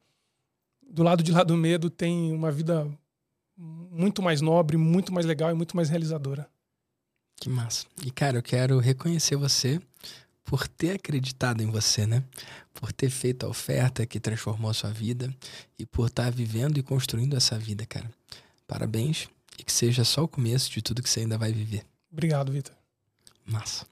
do lado de lá do medo tem uma vida muito mais nobre, muito mais legal e muito mais realizadora. Que massa. E, cara, eu quero reconhecer você por ter acreditado em você, né? Por ter feito a oferta que transformou a sua vida e por estar vivendo e construindo essa vida, cara. Parabéns e que seja só o começo de tudo que você ainda vai viver. Obrigado, Vitor. Massa.